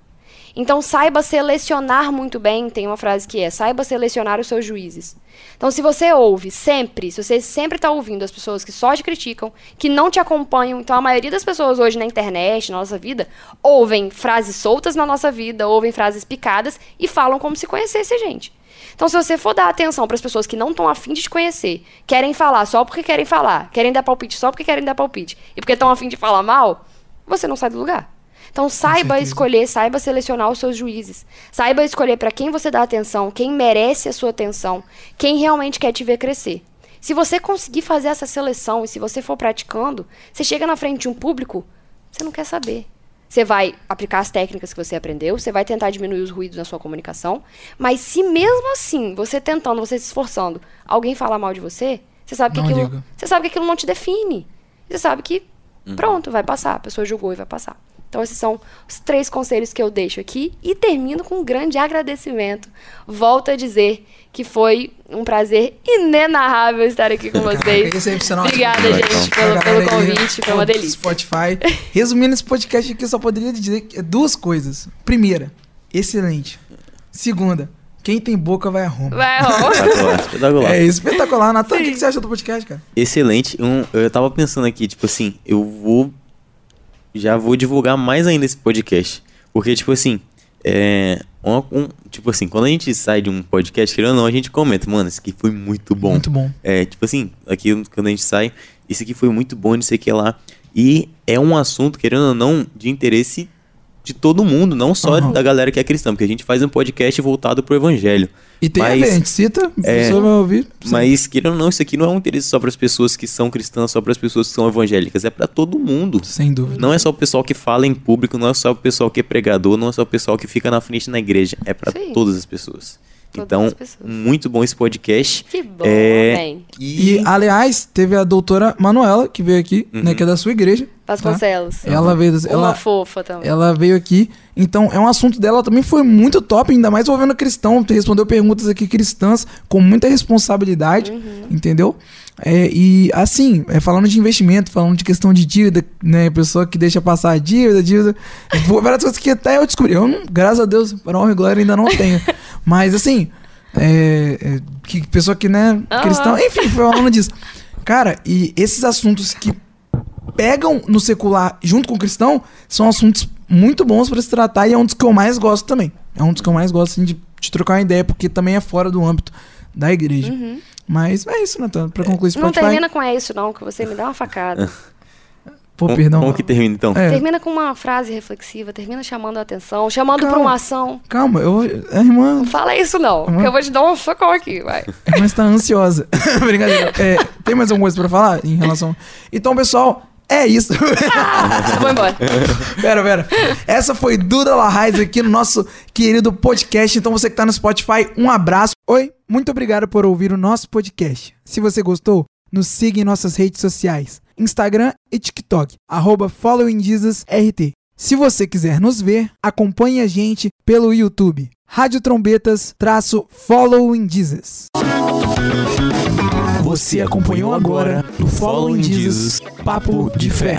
[SPEAKER 2] Então, saiba selecionar muito bem. Tem uma frase que é: saiba selecionar os seus juízes. Então, se você ouve sempre, se você sempre está ouvindo as pessoas que só te criticam, que não te acompanham, então a maioria das pessoas hoje na internet, na nossa vida, ouvem frases soltas na nossa vida, ouvem frases picadas e falam como se conhecesse a gente. Então, se você for dar atenção para as pessoas que não estão afim de te conhecer, querem falar só porque querem falar, querem dar palpite só porque querem dar palpite, e porque estão afim de falar mal, você não sai do lugar. Então, saiba escolher, saiba selecionar os seus juízes. Saiba escolher para quem você dá atenção, quem merece a sua atenção, quem realmente quer te ver crescer. Se você conseguir fazer essa seleção e se você for praticando, você chega na frente de um público, você não quer saber. Você vai aplicar as técnicas que você aprendeu, você vai tentar diminuir os ruídos na sua comunicação, mas se mesmo assim, você tentando, você se esforçando, alguém falar mal de você, você sabe que
[SPEAKER 1] Não
[SPEAKER 2] aquilo,
[SPEAKER 1] liga.
[SPEAKER 2] você sabe que aquilo não te define. Você sabe que pronto, vai passar, a pessoa julgou e vai passar. Então esses são os três conselhos que eu deixo aqui e termino com um grande agradecimento. Volto a dizer que foi um prazer inenarrável estar aqui com vocês.
[SPEAKER 1] Caraca, é.
[SPEAKER 2] Obrigada, gente, pelo, pelo convite, foi uma delícia.
[SPEAKER 1] Spotify. Resumindo esse podcast aqui, eu só poderia dizer que- duas coisas. Primeira, excelente. Segunda, quem tem boca vai a Roma.
[SPEAKER 2] Vai, ó.
[SPEAKER 3] Espetacular, espetacular.
[SPEAKER 1] É espetacular. Natan, o que, que você acha do podcast, cara?
[SPEAKER 3] Excelente. Um, eu tava pensando aqui, tipo assim, eu vou. Já vou divulgar mais ainda esse podcast. Porque, tipo assim, é. um- um- tipo assim, quando a gente sai de um podcast, querendo ou não, a gente comenta, mano, isso aqui foi muito bom.
[SPEAKER 1] Muito bom.
[SPEAKER 3] É, tipo assim, aqui quando a gente sai, isso aqui foi muito bom, não sei o que lá. E é um assunto, querendo ou não, de interesse de todo mundo, não só
[SPEAKER 1] Aham.
[SPEAKER 3] da galera que é cristã, porque a gente faz um podcast voltado pro evangelho.
[SPEAKER 1] E tem
[SPEAKER 3] Mas-
[SPEAKER 1] a ver, a gente cita,
[SPEAKER 3] é,
[SPEAKER 1] você vai ouvir. sim.
[SPEAKER 3] Mas, querendo ou não, isso aqui não é um interesse só para as pessoas que são cristãs, só para as pessoas que são evangélicas, é para todo mundo.
[SPEAKER 1] Sem dúvida.
[SPEAKER 3] Não é só o pessoal que fala em público, não é só o pessoal que é pregador, não é só o pessoal que fica na frente na igreja, é para todas as pessoas.
[SPEAKER 2] Todas
[SPEAKER 3] então, muito bom esse podcast.
[SPEAKER 2] Que bom,
[SPEAKER 3] É,
[SPEAKER 2] amém.
[SPEAKER 1] E, aliás, teve a doutora Manuela, que veio aqui, né, que é da sua igreja. Tá?
[SPEAKER 2] Vasconcelos.
[SPEAKER 1] Ela veio,
[SPEAKER 2] Uma
[SPEAKER 1] ela,
[SPEAKER 2] fofa também.
[SPEAKER 1] ela veio aqui. Então, é um assunto dela também foi muito top, ainda mais envolvendo cristão. Respondeu perguntas aqui cristãs com muita responsabilidade, entendeu? É, e assim, é, falando de investimento, falando de questão de dívida, né? Pessoa que deixa passar a dívida, dívida. Várias coisas que até eu descobri. Eu, não, graças a Deus, para honra e glória, ainda não tenho. Mas assim, é, é, que pessoa que, né,
[SPEAKER 2] Aham.
[SPEAKER 1] cristão, enfim, foi falando disso. Cara, e esses assuntos que pegam no secular junto com o cristão são assuntos muito bons pra se tratar e é um dos que eu mais gosto também. é um dos que eu mais gosto assim, de, de trocar uma ideia, porque também é fora do âmbito da igreja. Mas é isso, Natan. Pra concluir
[SPEAKER 2] Uhum. Não
[SPEAKER 1] Spotify.
[SPEAKER 2] termina com é isso, não, que você me dá uma facada.
[SPEAKER 1] Pô,
[SPEAKER 3] Como-
[SPEAKER 1] perdão.
[SPEAKER 3] Como que termina então?
[SPEAKER 1] É,
[SPEAKER 2] Termina com uma frase reflexiva, termina chamando a atenção, chamando pra
[SPEAKER 1] Calma.
[SPEAKER 2] uma ação.
[SPEAKER 1] calma, eu, a irmã,
[SPEAKER 2] Não fala isso, não,
[SPEAKER 1] Uhum.
[SPEAKER 2] que eu vou te dar um socão aqui, vai.
[SPEAKER 1] a irmã está ansiosa. Brincadeira. É, tem mais alguma coisa pra falar em relação. Então, pessoal, é isso.
[SPEAKER 2] Eu vou embora.
[SPEAKER 1] Pera, pera. Essa foi Duda Larraz aqui no nosso querido podcast. Então, você que tá no Spotify, um abraço. Oi, muito obrigado por ouvir o nosso podcast. Se você gostou, nos siga em nossas redes sociais: Instagram e TikTok, arroba followingjesusrt. Se você quiser nos ver, acompanhe a gente pelo YouTube. Rádio Trombetas traço Following Jesus. Você acompanhou agora no Following Jesus Papo de Fé.